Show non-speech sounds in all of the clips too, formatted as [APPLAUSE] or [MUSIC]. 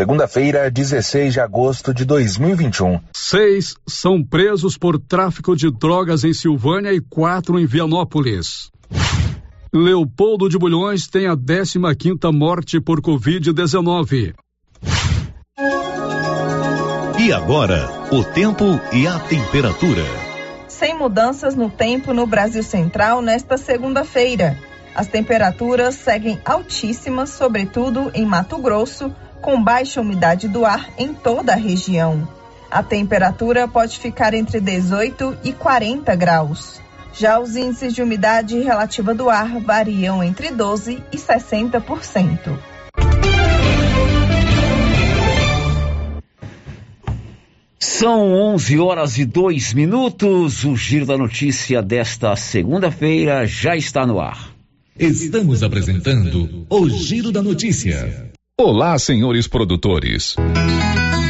Segunda-feira, 16 de agosto de 2021. Seis são presos por tráfico de drogas em Silvânia e quatro em Vianópolis. Leopoldo de Bulhões tem a 15 quinta morte por Covid-19. E agora, o tempo e a temperatura. Sem mudanças no tempo no Brasil Central nesta segunda-feira. As temperaturas seguem altíssimas, sobretudo em Mato Grosso, com baixa umidade do ar em toda a região. A temperatura pode ficar entre 18 e 40 graus. Já os índices de umidade relativa do ar variam entre 12 e 60%. São 11 horas e 2 minutos. O Giro da Notícia desta segunda-feira já está no ar. Estamos apresentando o Giro da Notícia. Olá, senhores produtores.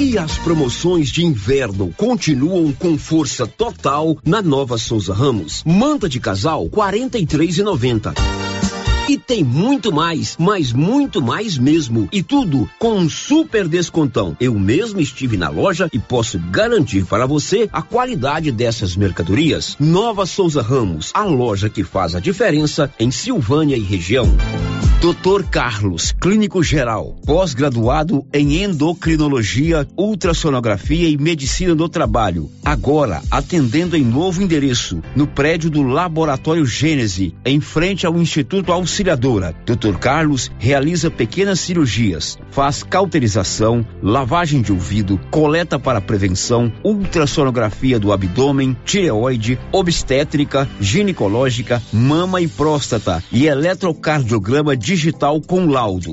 E as promoções de inverno continuam com força total na Nova Souza Ramos. Manta de casal, quarenta e tem muito mais, mas muito mais mesmo. E tudo com um super descontão. Eu mesmo estive na loja e posso garantir para você a qualidade dessas mercadorias. Nova Souza Ramos, a loja que faz a diferença em Silvânia e região. Dr. Carlos, clínico geral, pós-graduado em endocrinologia, ultrassonografia e medicina do trabalho. Agora atendendo em novo endereço, no prédio do Laboratório Gênese, em frente ao Instituto Auxiliadora. Dr. Carlos realiza pequenas cirurgias, faz cauterização, lavagem de ouvido, coleta para prevenção, ultrassonografia do abdômen, tireoide, obstétrica, ginecológica, mama e próstata e eletrocardiograma digital com laudo.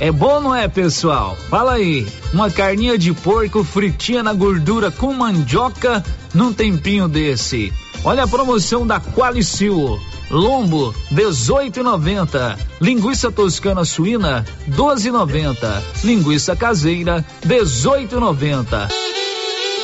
É bom, não é, pessoal? Fala aí. Uma carninha de porco fritinha na gordura com mandioca num tempinho desse. Olha a promoção da Qualicil. Lombo 18,90. Linguiça toscana suína 12,90. Linguiça caseira 18,90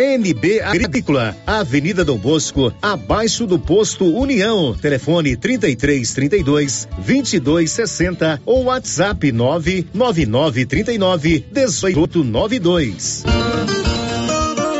NB Agrícola, Avenida Dom Bosco, abaixo do posto União. Telefone 33 32 22 60 ou WhatsApp 999 39 18 92.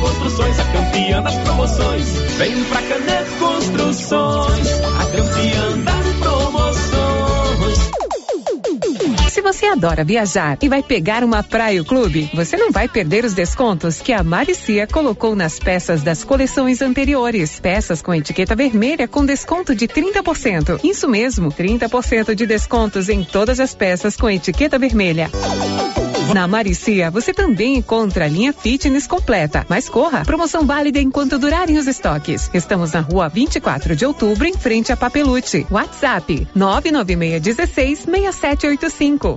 Construções, a campeã das promoções. Vem pra Canedo Construções, a campeã das promoções. Se você adora viajar e vai pegar uma praia clube, você não vai perder os descontos que a Maricia colocou nas peças das coleções anteriores. Peças com etiqueta vermelha com desconto de 30%. Isso mesmo, 30% de descontos em todas as peças com etiqueta vermelha. Na Maricia, você também encontra a linha fitness completa. Mas corra, promoção válida enquanto durarem os estoques. Estamos na rua 24 de outubro, em frente a Papelute. WhatsApp 99616 6785.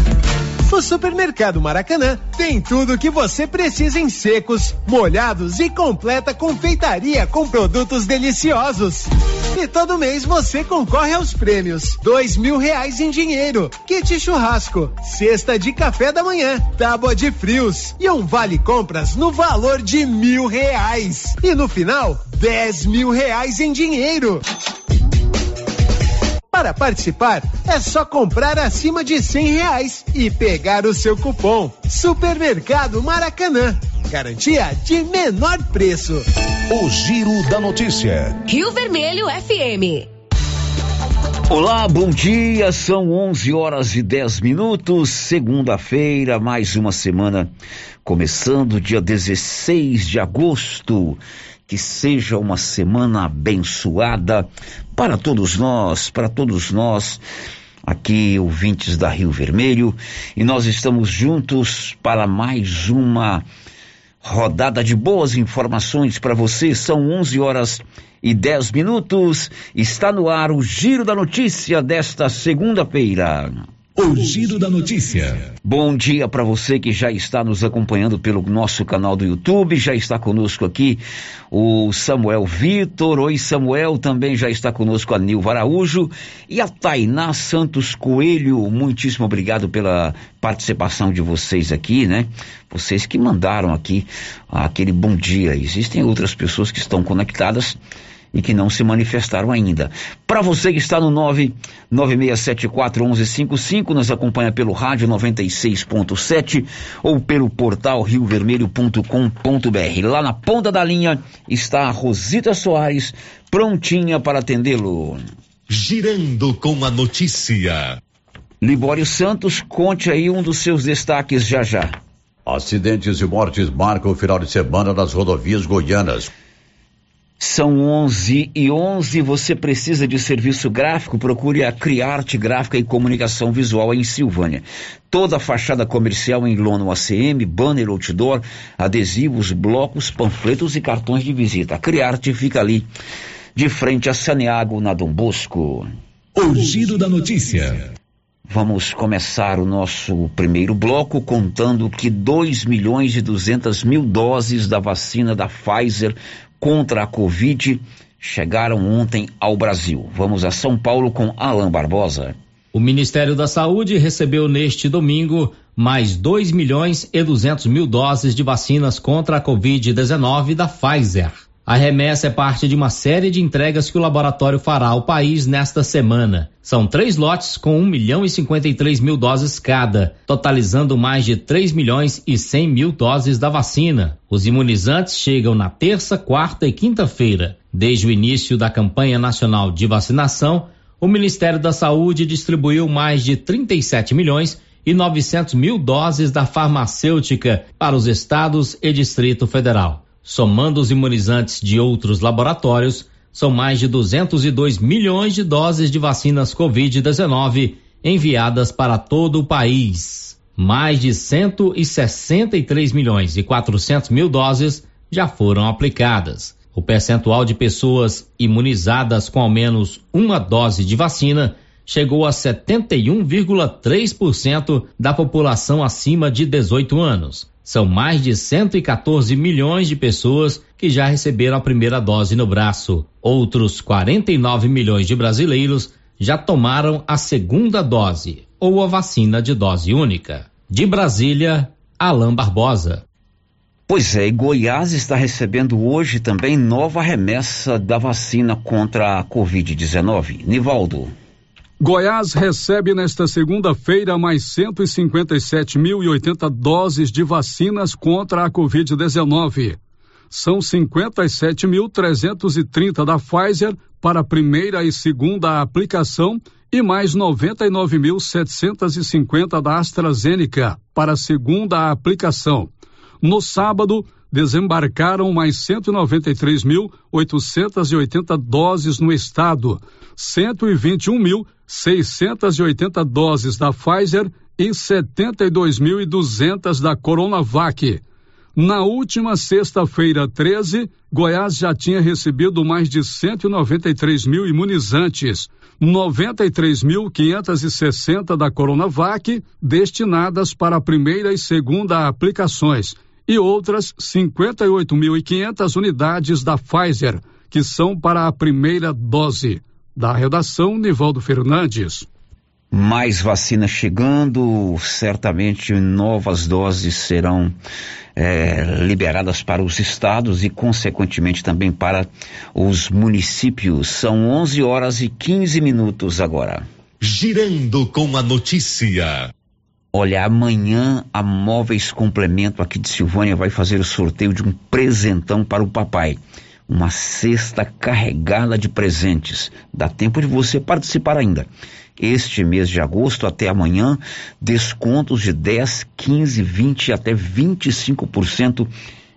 O Supermercado Maracanã tem tudo o que você precisa em secos, molhados e completa confeitaria com produtos deliciosos. E todo mês você concorre aos prêmios: dois mil reais em dinheiro, kit churrasco, cesta de café da manhã, tábua de frios e um vale compras no valor de mil reais. E no final, dez mil reais em dinheiro. Para participar, é só comprar acima de cem reais e pegar o seu cupom. Supermercado Maracanã. Garantia de menor preço. O Giro da Notícia. Rio Vermelho FM. Olá, bom dia. São 11 horas e 10 minutos. Segunda-feira, mais uma semana começando, dia 16 de agosto. Que seja uma semana abençoada para todos nós, para todos nós aqui, ouvintes da Rio Vermelho, e nós estamos juntos para mais uma rodada de boas informações para você. São 11 horas e 10 minutos. Está no ar o Giro da Notícia desta segunda-feira. O Giro da Notícia. Bom dia para você que já está nos acompanhando pelo nosso canal do YouTube, já está conosco aqui o Samuel Vitor. Oi, Samuel, também já está conosco a Nilva Araújo e a Tainá Santos Coelho. Muitíssimo obrigado pela participação de vocês aqui, né? Vocês que mandaram aqui aquele bom dia. Existem outras pessoas que estão conectadas e que não se manifestaram ainda. Para você que está no 996741155, nos acompanha pelo rádio 96.7 ou pelo portal riovermelho.com.br. Lá na ponta da linha está a Rosita Soares, prontinha para atendê-lo. Girando com a notícia. Libório Santos, conte aí um dos seus destaques já já. Acidentes e mortes marcam o final de semana nas rodovias goianas. São 11 e 11. Você precisa de serviço gráfico? Procure a Criarte Gráfica e Comunicação Visual em Silvânia. Toda a fachada comercial em lona ACM, banner, outdoor, adesivos, blocos, panfletos e cartões de visita. A Criarte fica ali, de frente a Saneago, na Dom Bosco. O giro da notícia. Vamos começar o nosso primeiro bloco contando que 2 milhões e 200 mil doses da vacina da Pfizer contra a Covid chegaram ontem ao Brasil. Vamos a São Paulo com Alain Barbosa. O Ministério da Saúde recebeu neste domingo mais 2 milhões e 200 mil doses de vacinas contra a Covid-19 da Pfizer. A remessa é parte de uma série de entregas que o laboratório fará ao país nesta semana. São três lotes com 1 milhão e 53 mil doses cada, totalizando mais de 3 milhões e 100 mil doses da vacina. Os imunizantes chegam na terça, quarta e quinta-feira. Desde o início da campanha nacional de vacinação, o Ministério da Saúde distribuiu mais de 37 milhões e 900 mil doses da farmacêutica para os estados e Distrito Federal. Somando os imunizantes de outros laboratórios, são mais de 202 milhões de doses de vacinas Covid-19 enviadas para todo o país. Mais de 163 milhões e 400 mil doses já foram aplicadas. O percentual de pessoas imunizadas com ao menos uma dose de vacina chegou a 71,3% da população acima de 18 anos. São mais de 114 milhões de pessoas que já receberam a primeira dose no braço. Outros 49 milhões de brasileiros já tomaram a segunda dose ou a vacina de dose única. De Brasília, Alain Barbosa. Pois é, e Goiás está recebendo hoje também nova remessa da vacina contra a Covid-19. Nivaldo. Goiás recebe nesta segunda-feira mais 157.080 doses de vacinas contra a Covid-19. São 57.330 da Pfizer para a primeira e segunda aplicação e mais 99.750 da AstraZeneca para a segunda aplicação. No sábado, desembarcaram mais 193.880 doses no estado, 121.680 doses da Pfizer e 72.200 da Coronavac. Na última sexta-feira, 13, Goiás já tinha recebido mais de 193 mil imunizantes, 93.560 da Coronavac destinadas para a primeira e segunda aplicações e outras 58.500 unidades da Pfizer, que são para a primeira dose. Da redação, Nivaldo Fernandes. Mais vacina chegando, certamente novas doses serão é, liberadas para os estados e, consequentemente, também para os municípios. São 11 horas e 15 minutos agora. Girando com a notícia. Olha, amanhã a Móveis Complemento aqui de Silvânia vai fazer o sorteio de um presentão para o papai. Uma cesta carregada de presentes. Dá tempo de você participar ainda este mês de agosto até amanhã, descontos de 10, 15, 20 até 25%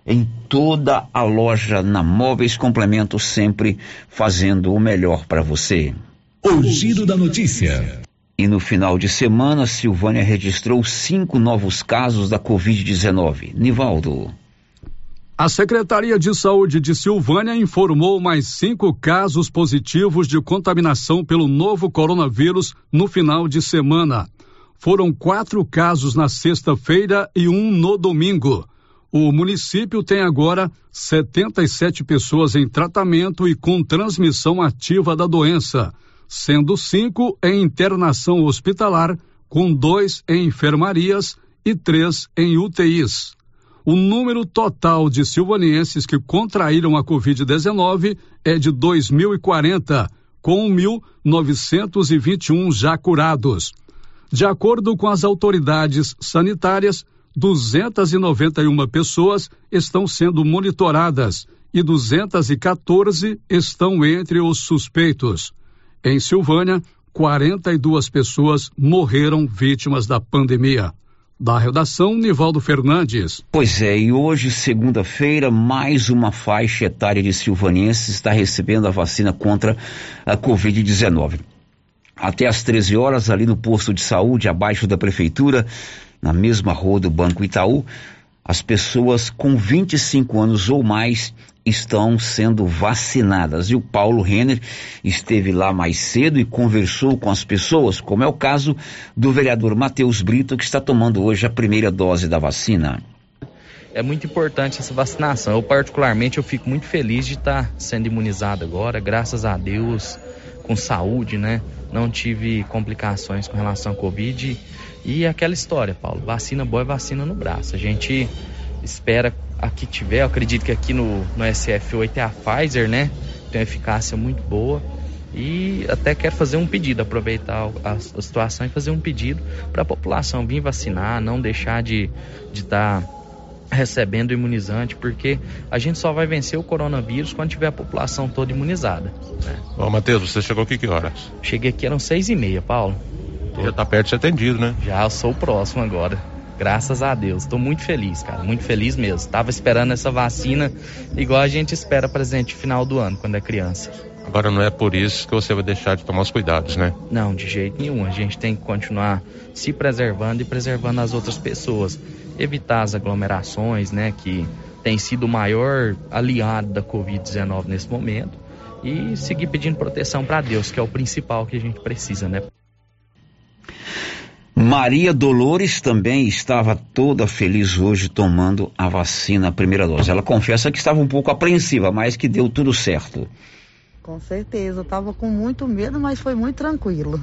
em toda a loja na Móveis Complemento, sempre fazendo o melhor para você. O giro da notícia. E no final de semana, Silvânia registrou cinco novos casos da Covid-19. Nivaldo. A Secretaria de Saúde de Silvânia informou mais cinco casos positivos de contaminação pelo novo coronavírus no final de semana. Foram quatro casos na sexta-feira e um no domingo. O município tem agora 77 pessoas em tratamento e com transmissão ativa da doença, sendo cinco em internação hospitalar, com dois em enfermarias e três em UTIs. O número total de silvanienses que contraíram a Covid-19 é de 2.040, com 1.921 já curados. De acordo com as autoridades sanitárias, 291 pessoas estão sendo monitoradas e 214 estão entre os suspeitos. Em Silvânia, 42 pessoas morreram vítimas da pandemia. Da redação, Nivaldo Fernandes. Pois é, e hoje, segunda-feira, mais uma faixa etária de silvanenses está recebendo a vacina contra a Covid-19. Até às 13 horas, ali no posto de saúde, abaixo da prefeitura, na mesma rua do Banco Itaú, as pessoas com 25 anos ou mais estão sendo vacinadas. E o Paulo Renner esteve lá mais cedo e conversou com as pessoas, como é o caso do vereador Matheus Brito, que está tomando hoje a primeira dose da vacina. É muito importante essa vacinação. Eu particularmente eu fico muito feliz de estar sendo imunizado agora, graças a Deus, com saúde, né? Não tive complicações com relação à Covid. E aquela história, Paulo, vacina boa é vacina no braço. A gente espera aqui tiver, eu acredito que aqui no, no SF8 é a Pfizer, né? Tem uma eficácia muito boa. E até quero fazer um pedido, aproveitar a, a situação e fazer um pedido para a população vir vacinar, não deixar de estar de tá recebendo imunizante, porque a gente só vai vencer o coronavírus quando tiver a população toda imunizada. Né? Bom, Matheus, você chegou aqui que horas? Cheguei aqui, eram seis e meia, Paulo. Já está perto de ser atendido, né? Já, eu sou o próximo agora. Graças a Deus. Estou muito feliz, cara. Muito feliz mesmo. Estava esperando essa vacina igual a gente espera presente final do ano, quando é criança. Agora não é por isso que você vai deixar de tomar os cuidados, né? Não, de jeito nenhum. A gente tem que continuar se preservando e preservando as outras pessoas. Evitar as aglomerações, né? Que tem sido o maior aliado da Covid-19 nesse momento. E seguir pedindo proteção para Deus, que é o principal que a gente precisa, né? Maria Dolores também estava toda feliz hoje tomando a vacina, a primeira dose. Ela confessa que estava um pouco apreensiva, mas que deu tudo certo. Com certeza, eu estava com muito medo, mas foi muito tranquilo.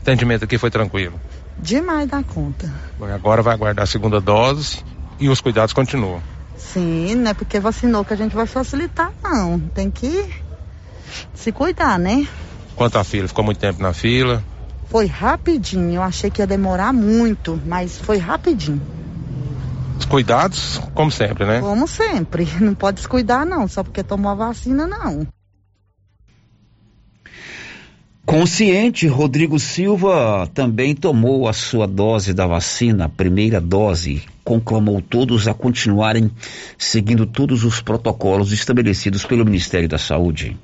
Atendimento aqui foi tranquilo? Demais da conta. Bom, agora vai aguardar a segunda dose e os cuidados continuam. Sim, não é porque vacinou que a gente vai facilitar, não. Tem que se cuidar, né? Quanto à fila? Ficou muito tempo na fila? Foi rapidinho. Eu achei que ia demorar muito, mas foi rapidinho. Os cuidados, como sempre, né? Como sempre. [LAUGHS] Não pode descuidar, não, só porque tomou a vacina, não. Consciente, Rodrigo Silva também tomou a sua dose da vacina, a primeira dose. Conclamou todos a continuarem seguindo todos os protocolos estabelecidos pelo Ministério da Saúde.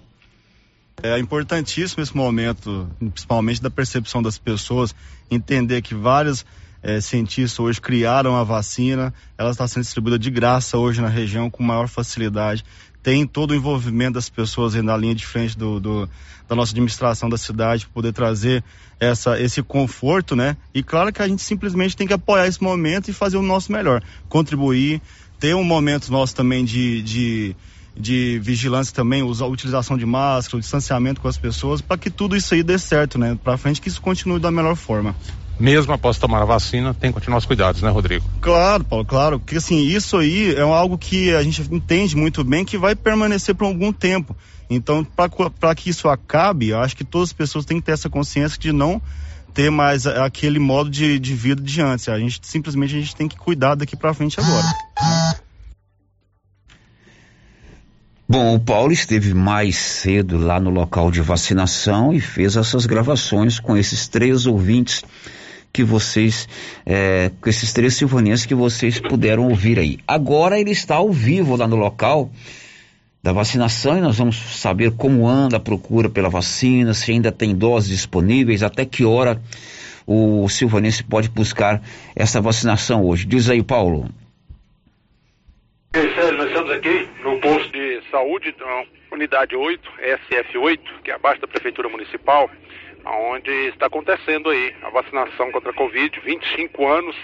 É importantíssimo esse momento, principalmente da percepção das pessoas, entender que várias é, cientistas hoje criaram a vacina, ela está sendo distribuída de graça hoje na região com maior facilidade. Tem todo o envolvimento das pessoas na linha de frente do, do da nossa administração da cidade para poder trazer essa, esse conforto, né? E claro que a gente simplesmente tem que apoiar esse momento e fazer o nosso melhor, contribuir, ter um momento nosso também de, de de vigilância também, usar a utilização de máscara, o distanciamento com as pessoas, para que tudo isso aí dê certo, né? Para frente que isso continue da melhor forma. Mesmo após tomar a vacina, tem que continuar os cuidados, né, Rodrigo? Claro, Paulo, claro. Porque assim, isso aí é algo que a gente entende muito bem que vai permanecer por algum tempo. Então, para que isso acabe, eu acho que todas as pessoas têm que ter essa consciência de não ter mais aquele modo de, de vida de antes. A gente simplesmente a gente tem que cuidar daqui para frente agora. Bom, o Paulo esteve mais cedo lá no local de vacinação e fez essas gravações com esses três ouvintes que vocês, é, com esses três silvanenses que vocês puderam ouvir aí. Agora ele está ao vivo lá no local da vacinação e nós vamos saber como anda a procura pela vacina, se ainda tem doses disponíveis, até que hora o silvanense pode buscar essa vacinação hoje. Diz aí, Paulo. Sérgio, nós estamos aqui posto de saúde, então, unidade 8, SF8, que é abaixo da Prefeitura Municipal, onde está acontecendo aí a vacinação contra a Covid, 25 anos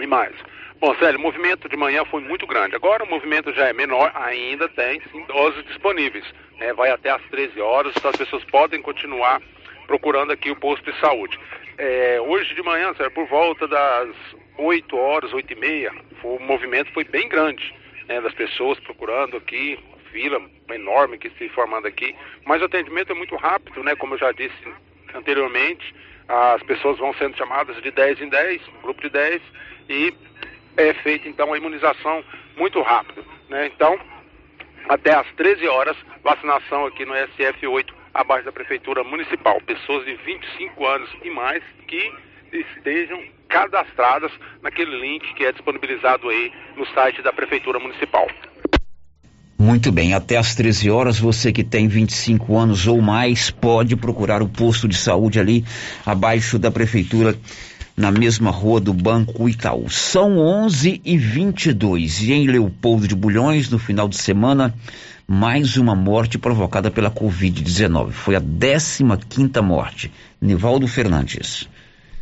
e mais. Bom, Célio, o movimento de manhã foi muito grande. Agora o movimento já é menor, ainda tem doses disponíveis. Né? Vai até às 13 horas, então as pessoas podem continuar procurando aqui o posto de saúde. É, hoje de manhã, Célio, por volta das 8 horas, 8 e meia, o movimento foi bem grande, né, das pessoas procurando aqui, fila enorme que se formando aqui, mas o atendimento é muito rápido, né, como eu já disse anteriormente, as pessoas vão sendo chamadas de 10 em 10, grupo de 10, e é feita então a imunização muito rápido, né, então até às 13 horas, vacinação aqui no SF8, abaixo da Prefeitura Municipal. Pessoas de 25 anos e mais que estejam cadastradas naquele link que é disponibilizado aí no site da Prefeitura Municipal. Muito bem, até às 13 horas, você que tem 25 anos ou mais pode procurar o posto de saúde ali abaixo da prefeitura, na mesma rua do Banco Itaú. São 11 e 22 e em Leopoldo de Bulhões, no final de semana, mais uma morte provocada pela Covid-19. Foi a 15 quinta morte. Nivaldo Fernandes.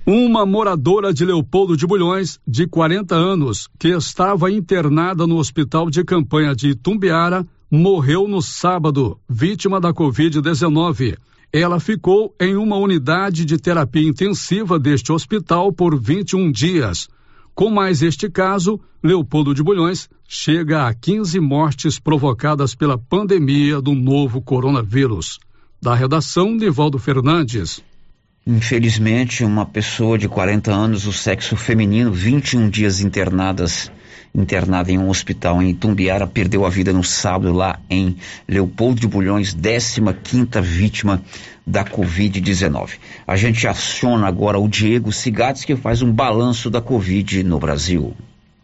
Uma moradora de Leopoldo de Bulhões, de 40 anos, que estava internada no hospital de campanha de Itumbiara, morreu no sábado, vítima da Covid-19. Ela ficou em uma unidade de terapia intensiva deste hospital por 21 dias. Com mais este caso, Leopoldo de Bulhões chega a 15 mortes provocadas pela pandemia do novo coronavírus. Da redação, Nivaldo Fernandes. Infelizmente, uma pessoa de 40 anos, o sexo feminino, 21 dias internadas, internada em um hospital em Itumbiara, perdeu a vida no sábado lá em Leopoldo de Bulhões, 15 quinta vítima da Covid-19. A gente aciona agora o Diego Cigates, que faz um balanço da Covid no Brasil.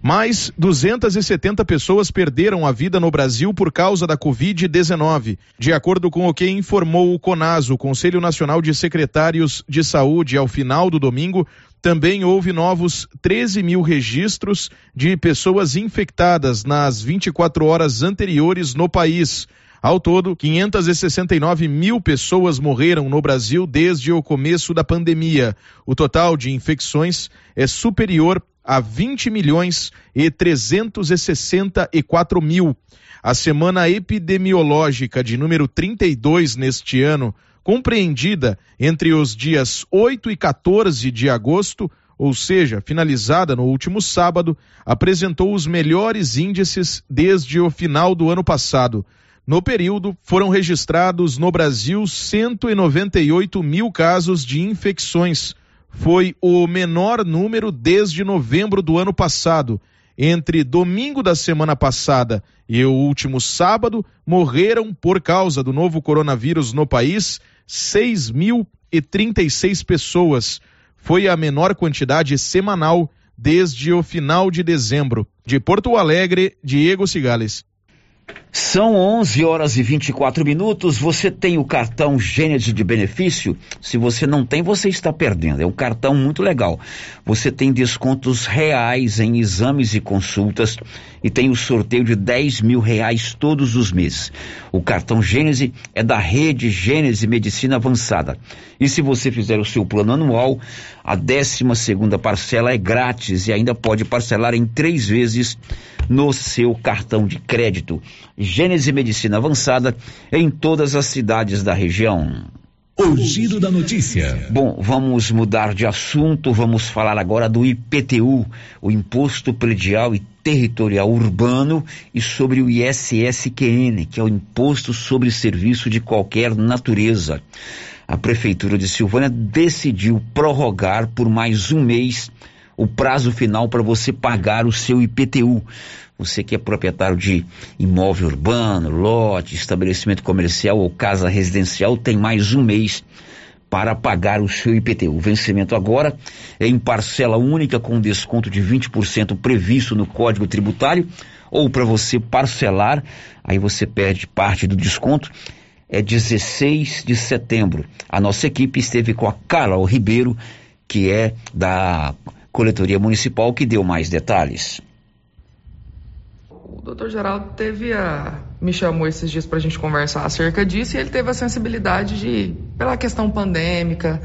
Mais 270 pessoas perderam a vida no Brasil por causa da Covid-19. De acordo com o que informou o CONAS, o Conselho Nacional de Secretários de Saúde, ao final do domingo, também houve novos 13 mil registros de pessoas infectadas nas 24 horas anteriores no país. Ao todo, 569 mil pessoas morreram no Brasil desde o começo da pandemia. O total de infecções é superior a 20 milhões e 364 mil. A semana epidemiológica de número 32 neste ano, compreendida entre os dias 8 e 14 de agosto, ou seja, finalizada no último sábado, apresentou os melhores índices desde o final do ano passado. No período, foram registrados no Brasil 198 mil casos de infecções, foi o menor número desde novembro do ano passado. Entre domingo da semana passada e o último sábado, morreram por causa do novo coronavírus no país 6.036 pessoas. Foi a menor quantidade semanal desde o final de dezembro. De Porto Alegre, Diego Cigales. São 11 horas e 24 minutos. Você tem o cartão Gênesis de benefício? Se você não tem, você está perdendo. É um cartão muito legal. Você tem descontos reais em exames e consultas e tem o sorteio de 10 mil reais todos os meses. O cartão Gênesis é da rede Gênesis Medicina Avançada. E se você fizer o seu plano anual, a 12 segunda parcela é grátis e ainda pode parcelar em três vezes no seu cartão de crédito. Gênese Medicina Avançada em todas as cidades da região. O giro da notícia. Bom, vamos mudar de assunto, vamos falar agora do IPTU, o Imposto Predial e Territorial Urbano, e sobre o ISSQN, que é o Imposto sobre Serviço de Qualquer Natureza. A Prefeitura de Silvânia decidiu prorrogar por mais um mês o prazo final para você pagar o seu IPTU. Você que é proprietário de imóvel urbano, lote, estabelecimento comercial ou casa residencial, tem mais um mês para pagar o seu IPTU. O vencimento agora é em parcela única com desconto de 20% previsto no Código Tributário, ou para você parcelar, aí você perde parte do desconto. É 16 de setembro. A nossa equipe esteve com a Carla Ribeiro, que é da Coletoria Municipal, que deu mais detalhes. O doutor Geraldo teve a. me chamou esses dias para a gente conversar acerca disso e ele teve a sensibilidade de, pela questão pandêmica,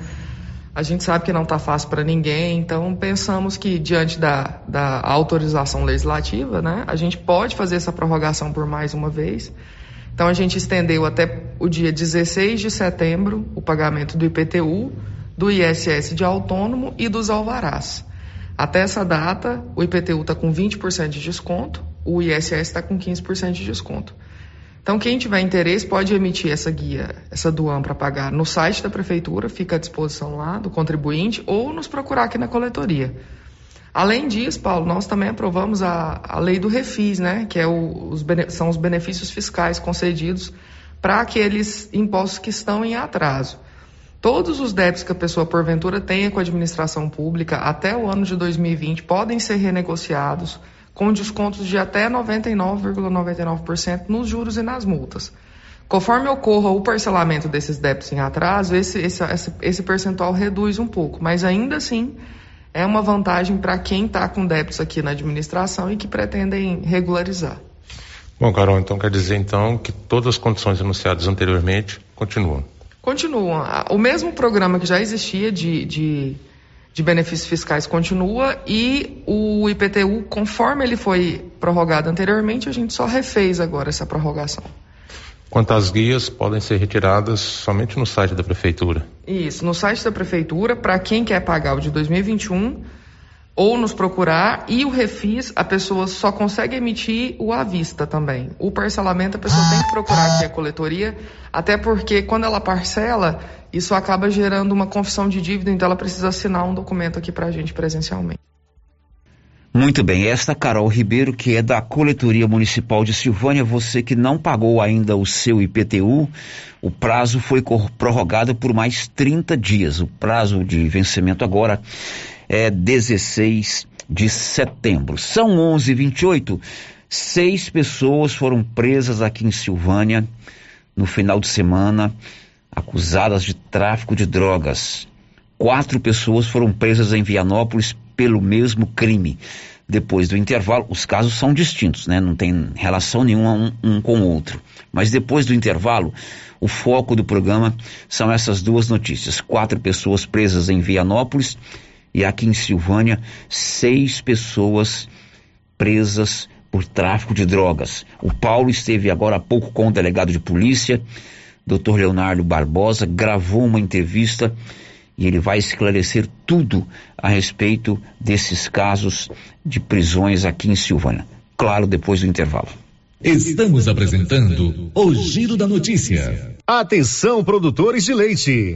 a gente sabe que não está fácil para ninguém, então pensamos que diante da, da autorização legislativa, né, a gente pode fazer essa prorrogação por mais uma vez. Então a gente estendeu até o dia 16 de setembro o pagamento do IPTU, do ISS de autônomo e dos alvarás. Até essa data, o IPTU está com 20% de desconto, o ISS está com 15% de desconto. Então, quem tiver interesse pode emitir essa guia, essa DUAM para pagar no site da prefeitura, fica à disposição lá do contribuinte, ou nos procurar aqui na coletoria. Além disso, Paulo, nós também aprovamos a, a lei do refis, né, que é o, os, são os benefícios fiscais concedidos para aqueles impostos que estão em atraso. Todos os débitos que a pessoa porventura tenha com a administração pública até o ano de 2020 podem ser renegociados com descontos de até 99,99% ,99 nos juros e nas multas. Conforme ocorra o parcelamento desses débitos em atraso, esse, esse, esse percentual reduz um pouco, mas ainda assim é uma vantagem para quem está com débitos aqui na administração e que pretendem regularizar. Bom, Carol, então quer dizer então que todas as condições anunciadas anteriormente continuam continuam. O mesmo programa que já existia de, de, de, benefícios fiscais continua e o IPTU, conforme ele foi prorrogado anteriormente, a gente só refez agora essa prorrogação. Quanto às guias, podem ser retiradas somente no site da Prefeitura. Isso, no site da Prefeitura, para quem quer pagar o de 2021 ou nos procurar e o refis a pessoa só consegue emitir o à vista também. O parcelamento a pessoa tem que procurar aqui a coletoria, até porque quando ela parcela, isso acaba gerando uma confissão de dívida, então ela precisa assinar um documento aqui para a gente presencialmente. Muito bem, esta Carol Ribeiro, que é da Coletoria Municipal de Silvânia, você que não pagou ainda o seu IPTU, o prazo foi prorrogado por mais 30 dias. O prazo de vencimento agora é 16 de setembro. São 11:28. Seis pessoas foram presas aqui em Silvânia no final de semana, acusadas de tráfico de drogas. Quatro pessoas foram presas em Vianópolis pelo mesmo crime. Depois do intervalo, os casos são distintos, né? Não tem relação nenhuma um, um com o outro. Mas depois do intervalo, o foco do programa são essas duas notícias: quatro pessoas presas em Vianópolis e aqui em Silvânia, seis pessoas presas por tráfico de drogas. O Paulo esteve agora há pouco com o delegado de polícia, Dr. Leonardo Barbosa, gravou uma entrevista e ele vai esclarecer tudo a respeito desses casos de prisões aqui em Silvânia. Claro, depois do intervalo. Estamos apresentando o Giro da Notícia. Atenção, produtores de leite.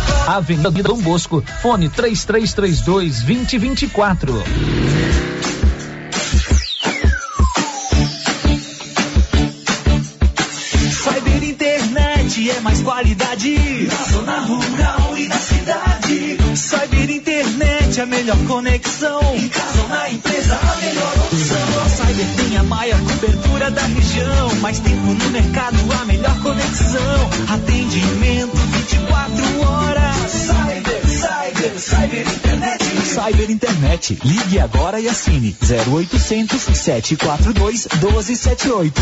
Avenida Dom Bosco, fone 3332 2024. Cyber Internet é mais qualidade na zona rural e na cidade. Cyber Internet é a melhor conexão. Em casa ou na empresa, a melhor tem a maior cobertura da região. Mais tempo no mercado, a melhor conexão. Atendimento 24 horas. Cyber, Cyber, Cyber Internet. Cyber Internet. Ligue agora e assine 0800 742 1278.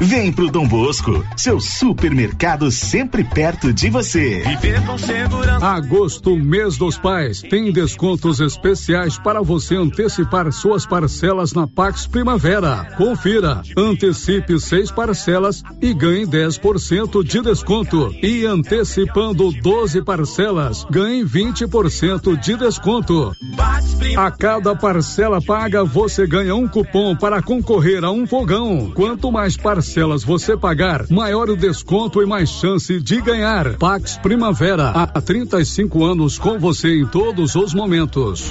Vem pro Dom Bosco, seu supermercado sempre perto de você. Viver com segurança. Agosto, mês dos pais, tem descontos especiais para você antecipar suas parcelas na Pax Primavera. Confira, antecipe seis parcelas e ganhe 10% de desconto. E antecipando 12 parcelas, ganhe 20% de desconto. A cada parcela paga, você ganha um cupom para concorrer a um fogão. Quanto mais parcelas parcelas você pagar, maior o desconto e mais chance de ganhar. Pax Primavera, há 35 anos com você em todos os momentos.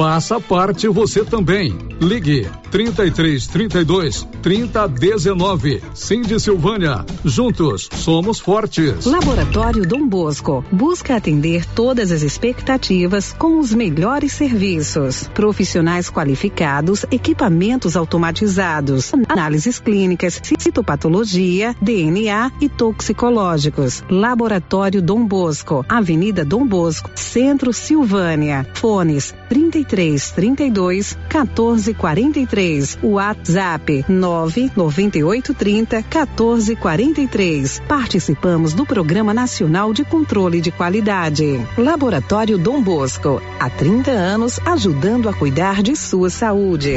Faça parte você também. Ligue 33 32 30 19. Cindy Silvânia. Juntos somos fortes. Laboratório Dom Bosco busca atender todas as expectativas com os melhores serviços. Profissionais qualificados, equipamentos automatizados, análises clínicas, citopatologia, DNA e toxicológicos. Laboratório Dom Bosco, Avenida Dom Bosco, Centro Silvânia. Fones 33 32 14 43. WhatsApp 998 30 14 43. Participamos do Programa Nacional de Controle de Qualidade. Laboratório Dom Bosco, há 30 anos ajudando a cuidar de sua saúde.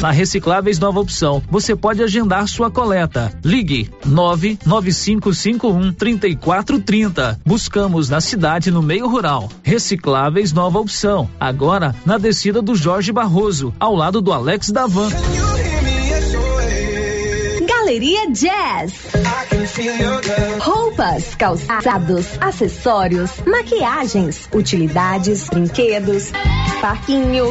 Na Recicláveis Nova Opção, você pode agendar sua coleta. Ligue 99551 3430. Buscamos na cidade no meio rural. Recicláveis Nova Opção. Agora na descida do Jorge Barroso, ao lado do Alex Davan. Galeria Jazz. Roupas, calçados, acessórios, maquiagens, utilidades, brinquedos, parquinho.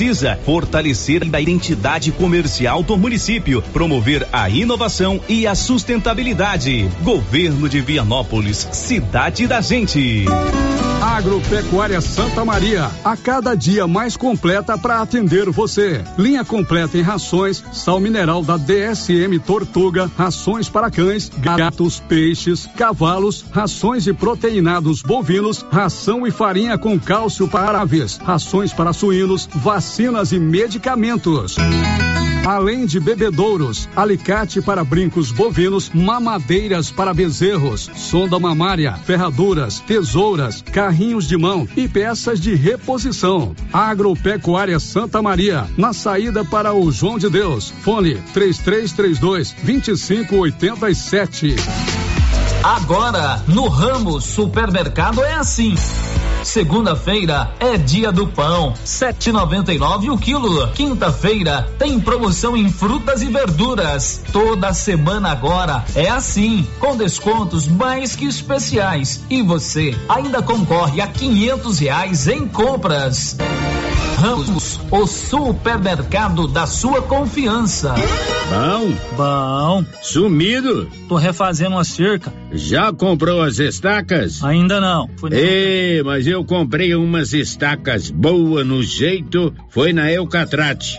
precisa fortalecer a identidade comercial do município, promover a inovação e a sustentabilidade. Governo de Vianópolis, cidade da gente. Agropecuária Santa Maria, a cada dia mais completa para atender você. Linha completa em rações, sal mineral da DSM Tortuga, rações para cães, gatos, peixes, cavalos, rações e proteinados bovinos, ração e farinha com cálcio para aves, rações para suínos, vacinas e medicamentos. Além de bebedouros, alicate para brincos bovinos, mamadeiras para bezerros, sonda mamária, ferraduras, tesouras, carrinhos de mão e peças de reposição. Agropecuária Santa Maria, na saída para o João de Deus. Fone 3332 2587. Agora, no ramo supermercado é assim. Segunda-feira é dia do pão, 7,99 o quilo. Quinta-feira tem promoção em frutas e verduras. Toda semana agora é assim, com descontos mais que especiais. E você ainda concorre a quinhentos reais em compras. Ramos, o supermercado da sua confiança. Bom? Bom. Sumido? Tô refazendo a cerca. Já comprou as estacas? Ainda não. Ei, mas eu comprei umas estacas boas no jeito, foi na Eucatrate.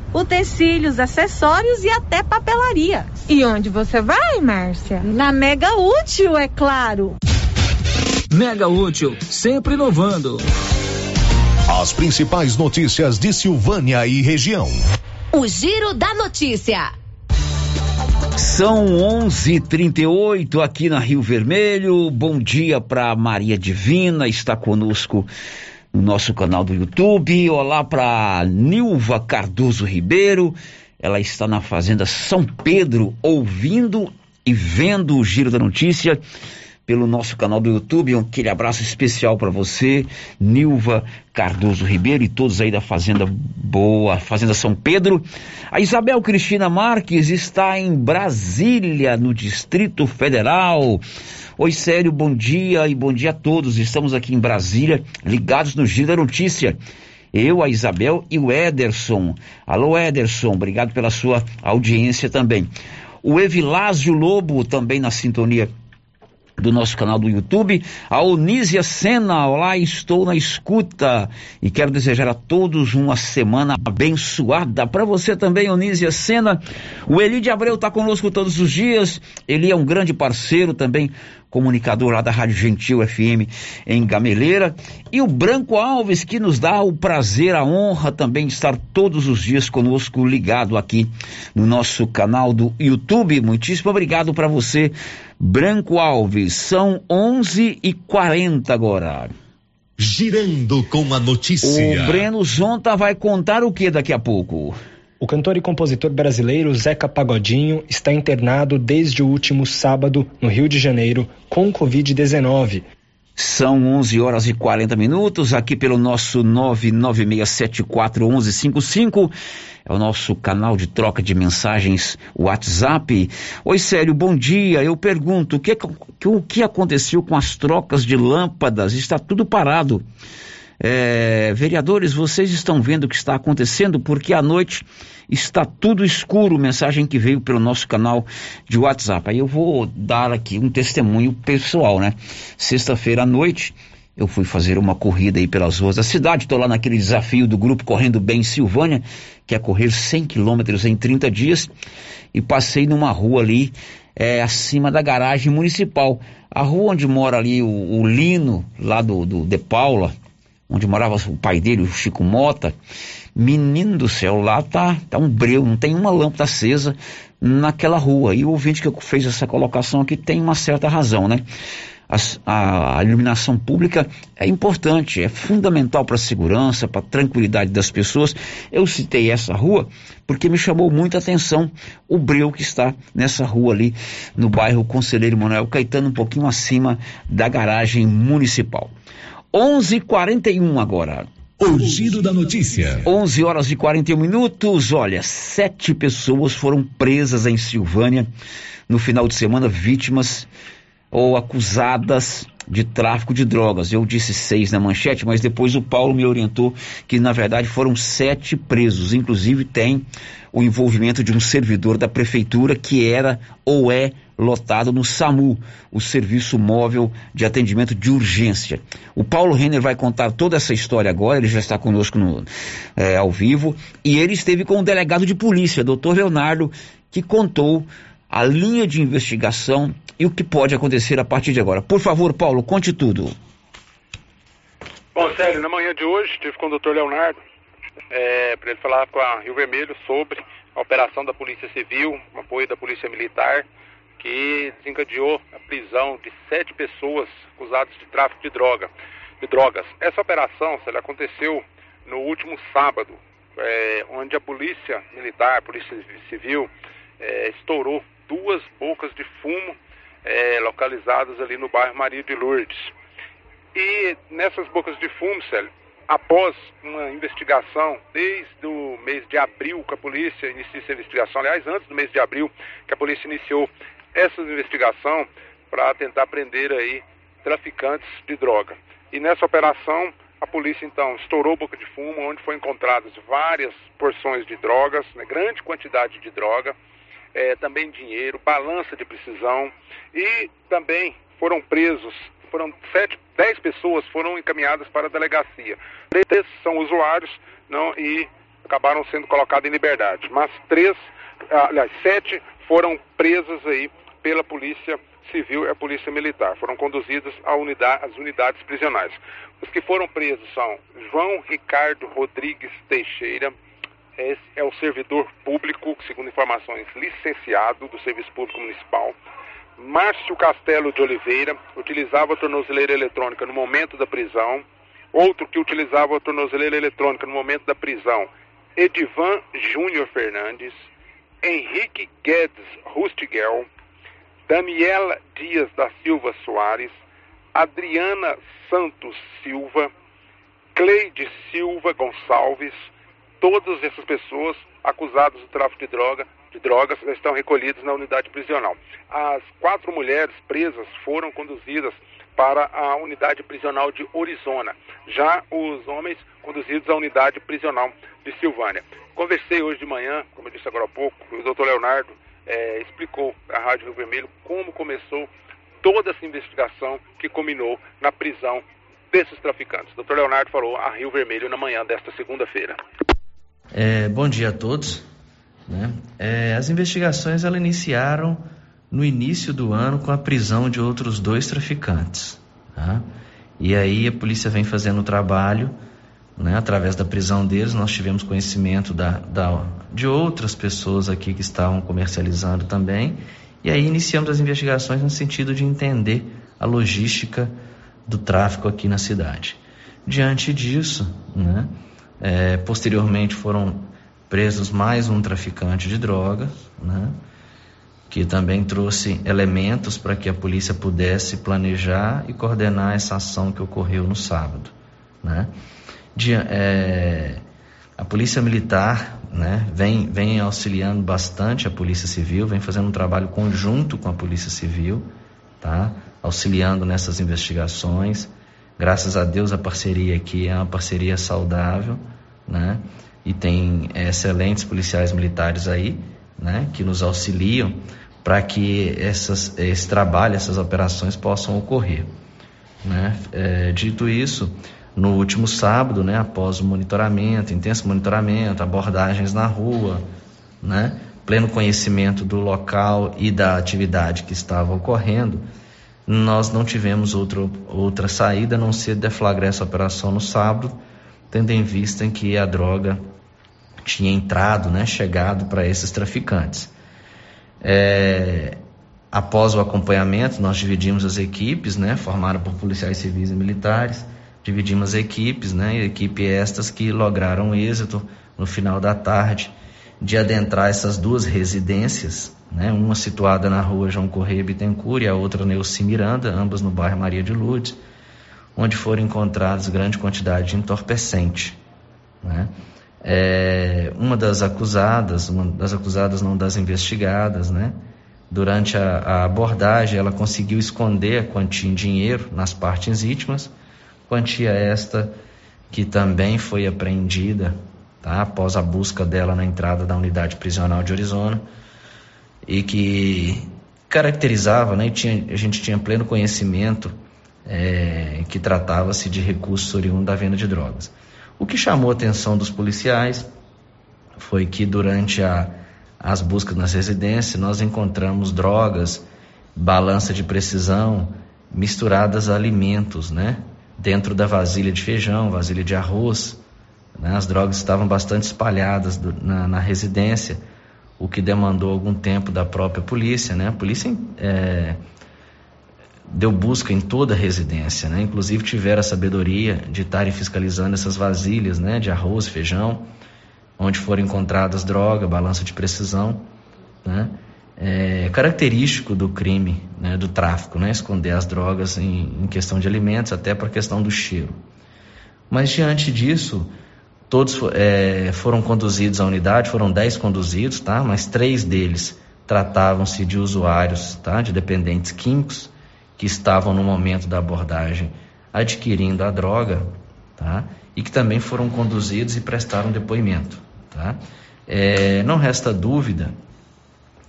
utensílios, acessórios e até papelaria. E onde você vai, Márcia? Na Mega Útil, é claro. Mega Útil, sempre inovando. As principais notícias de Silvânia e região. O Giro da Notícia. São 11:38 aqui na Rio Vermelho. Bom dia para Maria Divina, está conosco no nosso canal do YouTube. Olá para Nilva Cardoso Ribeiro. Ela está na Fazenda São Pedro, ouvindo e vendo o Giro da Notícia pelo nosso canal do YouTube. Um aquele abraço especial para você, Nilva Cardoso Ribeiro e todos aí da Fazenda Boa, Fazenda São Pedro. A Isabel Cristina Marques está em Brasília, no Distrito Federal. Oi, Sério, bom dia e bom dia a todos. Estamos aqui em Brasília, ligados no Giro da Notícia. Eu, a Isabel e o Ederson. Alô, Ederson, obrigado pela sua audiência também. O Evilásio Lobo também na sintonia do nosso canal do YouTube. A Onísia Sena, olá, estou na escuta e quero desejar a todos uma semana abençoada. Para você também, Onísia Sena. O Eli de Abreu está conosco todos os dias. Ele é um grande parceiro também comunicador lá da Rádio Gentil FM em Gameleira, e o Branco Alves, que nos dá o prazer, a honra também de estar todos os dias conosco ligado aqui no nosso canal do YouTube. Muitíssimo obrigado para você, Branco Alves. São 11 e 40 agora. Girando com a notícia. O Breno Zonta vai contar o que daqui a pouco? O cantor e compositor brasileiro Zeca Pagodinho está internado desde o último sábado no Rio de Janeiro com Covid-19. São 11 horas e 40 minutos aqui pelo nosso 996741155. É o nosso canal de troca de mensagens WhatsApp. Oi, Sério, bom dia. Eu pergunto, o que, o que aconteceu com as trocas de lâmpadas? Está tudo parado. É, vereadores, vocês estão vendo o que está acontecendo porque à noite está tudo escuro. Mensagem que veio pelo nosso canal de WhatsApp. Aí eu vou dar aqui um testemunho pessoal, né? Sexta-feira à noite eu fui fazer uma corrida aí pelas ruas da cidade. Estou lá naquele desafio do grupo Correndo Bem em Silvânia, que é correr 100 quilômetros em 30 dias. E passei numa rua ali é, acima da garagem municipal. A rua onde mora ali o, o Lino, lá do, do De Paula, onde morava o pai dele, o Chico Mota. Menino do céu, lá tá, tá um breu, não tem uma lâmpada acesa naquela rua. E o ouvinte que fez essa colocação aqui tem uma certa razão, né? A, a, iluminação pública é importante, é fundamental para a segurança, para a tranquilidade das pessoas. Eu citei essa rua porque me chamou muita atenção o breu que está nessa rua ali no bairro Conselheiro Manuel Caetano, um pouquinho acima da garagem municipal. 11:41 agora. O giro da notícia. 11 horas e 41 minutos. Olha, sete pessoas foram presas em Silvânia no final de semana, vítimas ou acusadas de tráfico de drogas. Eu disse seis na manchete, mas depois o Paulo me orientou que na verdade foram sete presos. Inclusive tem o envolvimento de um servidor da prefeitura que era ou é lotado no SAMU, o Serviço Móvel de Atendimento de Urgência. O Paulo Renner vai contar toda essa história agora, ele já está conosco no, é, ao vivo, e ele esteve com o delegado de polícia, doutor Leonardo, que contou a linha de investigação e o que pode acontecer a partir de agora. Por favor, Paulo, conte tudo. Bom, Célio, na manhã de hoje estive com o doutor Leonardo é, para ele falar com a Rio Vermelho sobre a operação da Polícia Civil, apoio da Polícia Militar que desencadeou a prisão de sete pessoas acusadas de tráfico de droga, de drogas. Essa operação ela aconteceu no último sábado, é, onde a polícia militar, a polícia civil, é, estourou duas bocas de fumo é, localizadas ali no bairro Maria de Lourdes. E nessas bocas de fumo, Célio, após uma investigação desde o mês de abril que a polícia inicia essa investigação, aliás, antes do mês de abril que a polícia iniciou essa investigação para tentar prender aí traficantes de droga. E nessa operação, a polícia então estourou boca de fumo, onde foram encontradas várias porções de drogas, né, grande quantidade de droga, é, também dinheiro, balança de precisão e também foram presos, foram sete, dez pessoas foram encaminhadas para a delegacia. Três são usuários não, e acabaram sendo colocados em liberdade, mas três, aliás, sete foram presas aí pela Polícia Civil e a Polícia Militar. Foram conduzidos unidade, às unidades prisionais. Os que foram presos são João Ricardo Rodrigues Teixeira, esse é o servidor público, segundo informações, licenciado do Serviço Público Municipal. Márcio Castelo de Oliveira utilizava a tornozeleira eletrônica no momento da prisão. Outro que utilizava a tornozeleira eletrônica no momento da prisão, Edivan Júnior Fernandes, Henrique Guedes Rustigel, Daniela Dias da Silva Soares, Adriana Santos Silva, Cleide Silva Gonçalves, todas essas pessoas acusadas de tráfico de droga, de drogas estão recolhidas na unidade prisional. As quatro mulheres presas foram conduzidas para a unidade prisional de Orizona. Já os homens conduzidos à unidade prisional de Silvânia. Conversei hoje de manhã, como eu disse agora há pouco, o doutor Leonardo é, explicou à Rádio Rio Vermelho como começou toda essa investigação que culminou na prisão desses traficantes. O doutor Leonardo falou a Rio Vermelho na manhã desta segunda-feira. É, bom dia a todos. Né? É, as investigações elas iniciaram no início do ano com a prisão de outros dois traficantes. Tá? E aí a polícia vem fazendo o trabalho, né? através da prisão deles, nós tivemos conhecimento da, da, de outras pessoas aqui que estavam comercializando também. E aí iniciamos as investigações no sentido de entender a logística do tráfico aqui na cidade. Diante disso, né? É, posteriormente foram presos mais um traficante de drogas, né? que também trouxe elementos para que a polícia pudesse planejar e coordenar essa ação que ocorreu no sábado. Né? De, é, a polícia militar né, vem, vem auxiliando bastante a polícia civil, vem fazendo um trabalho conjunto com a polícia civil, tá? auxiliando nessas investigações. Graças a Deus a parceria aqui é uma parceria saudável, né? E tem é, excelentes policiais militares aí, né? Que nos auxiliam para que essas, esse trabalho, essas operações possam ocorrer. Né? É, dito isso, no último sábado, né, após o monitoramento, intenso monitoramento, abordagens na rua, né, pleno conhecimento do local e da atividade que estava ocorrendo, nós não tivemos outro, outra saída a não ser deflagrar essa operação no sábado, tendo em vista em que a droga tinha entrado, né, chegado para esses traficantes. É, após o acompanhamento, nós dividimos as equipes, né, formadas por policiais civis e militares, dividimos as equipes, né, equipe estas que lograram êxito no final da tarde de adentrar essas duas residências, né, uma situada na rua João Correia Bittencourt e a outra Neuci Miranda, ambas no bairro Maria de Lourdes, onde foram encontradas grande quantidade de entorpecente, né, é, uma das acusadas, uma das acusadas não das investigadas, né? Durante a, a, abordagem, ela conseguiu esconder a quantia em dinheiro nas partes íntimas, quantia esta que também foi apreendida tá? após a busca dela na entrada da unidade prisional de Arizona e que caracterizava, né? Tinha, a gente tinha pleno conhecimento é, que tratava-se de recursos oriundos da venda de drogas. O que chamou a atenção dos policiais foi que durante a, as buscas nas residências nós encontramos drogas, balança de precisão misturadas a alimentos, né? Dentro da vasilha de feijão, vasilha de arroz. Né? As drogas estavam bastante espalhadas do, na, na, residência, o que demandou algum tempo da própria polícia, né? A polícia é, deu busca em toda a residência, né? Inclusive tiveram a sabedoria de estarem fiscalizando essas vasilhas, né? De arroz, feijão, onde foram encontradas droga, balança de precisão, né? É característico do crime, né? Do tráfico, né? Esconder as drogas em, em questão de alimentos, até para a questão do cheiro. Mas diante disso, todos é, foram conduzidos à unidade, foram dez conduzidos, tá? Mas três deles tratavam-se de usuários, tá? De dependentes químicos que estavam no momento da abordagem adquirindo a droga, tá? E que também foram conduzidos e prestaram depoimento, tá? É, não resta dúvida,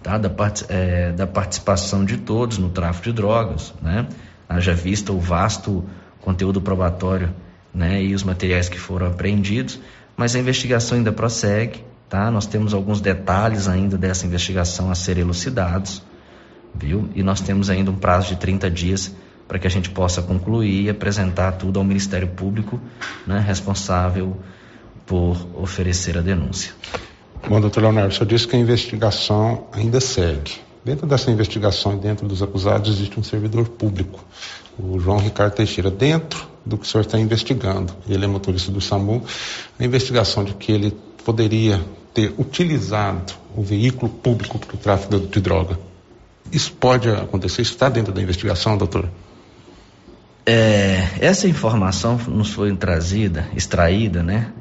tá? Da, part, é, da participação de todos no tráfico de drogas, né? Haja vista o vasto conteúdo probatório, né? E os materiais que foram apreendidos, mas a investigação ainda prossegue, tá? Nós temos alguns detalhes ainda dessa investigação a serem elucidados, viu? E nós temos ainda um prazo de 30 dias para que a gente possa concluir e apresentar tudo ao Ministério Público, né, responsável por oferecer a denúncia. Bom, doutor Leonardo, o senhor disse que a investigação ainda segue. Dentro dessa investigação e dentro dos acusados existe um servidor público. O João Ricardo Teixeira, dentro do que o senhor está investigando, ele é motorista do SAMU, a investigação de que ele poderia ter utilizado o veículo público para o tráfico de droga. Isso pode acontecer? Isso está dentro da investigação, doutor? É, essa informação nos foi trazida, extraída, né,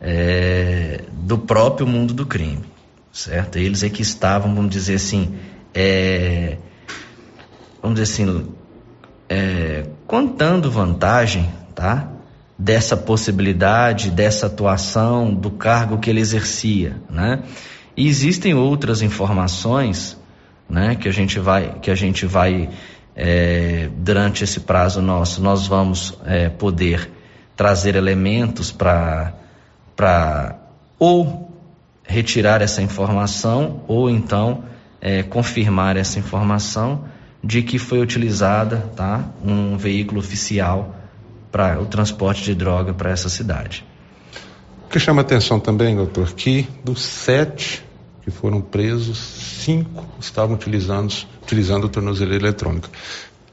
é, do próprio mundo do crime, certo? Eles é que estavam, vamos dizer assim, é, vamos dizer assim, é, contando vantagem, tá? Dessa possibilidade, dessa atuação, do cargo que ele exercia, né? E existem outras informações, né? Que a gente vai, que a gente vai é, durante esse prazo nosso, nós vamos é, poder trazer elementos para para ou retirar essa informação ou então é, confirmar essa informação de que foi utilizada tá, um veículo oficial para o transporte de droga para essa cidade. O que chama atenção também, doutor, que dos sete que foram presos, cinco estavam utilizando, utilizando o tornozeleiro eletrônico.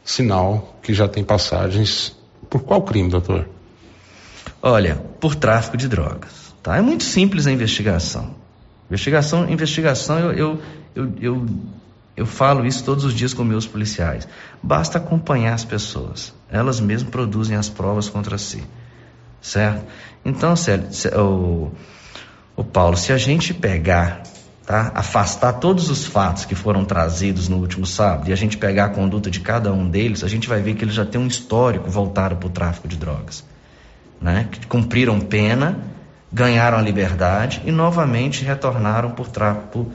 Sinal que já tem passagens. Por qual crime, doutor? Olha, por tráfico de drogas. Tá? É muito simples a investigação. Investigação, investigação, eu, eu, eu, eu, eu falo isso todos os dias com meus policiais. Basta acompanhar as pessoas. Elas mesmas produzem as provas contra si. Certo? Então, Célio, o, o Paulo, se a gente pegar Tá? afastar todos os fatos que foram trazidos no último sábado e a gente pegar a conduta de cada um deles, a gente vai ver que eles já têm um histórico voltado para o tráfico de drogas. Né? Que cumpriram pena, ganharam a liberdade e novamente retornaram por tráfico,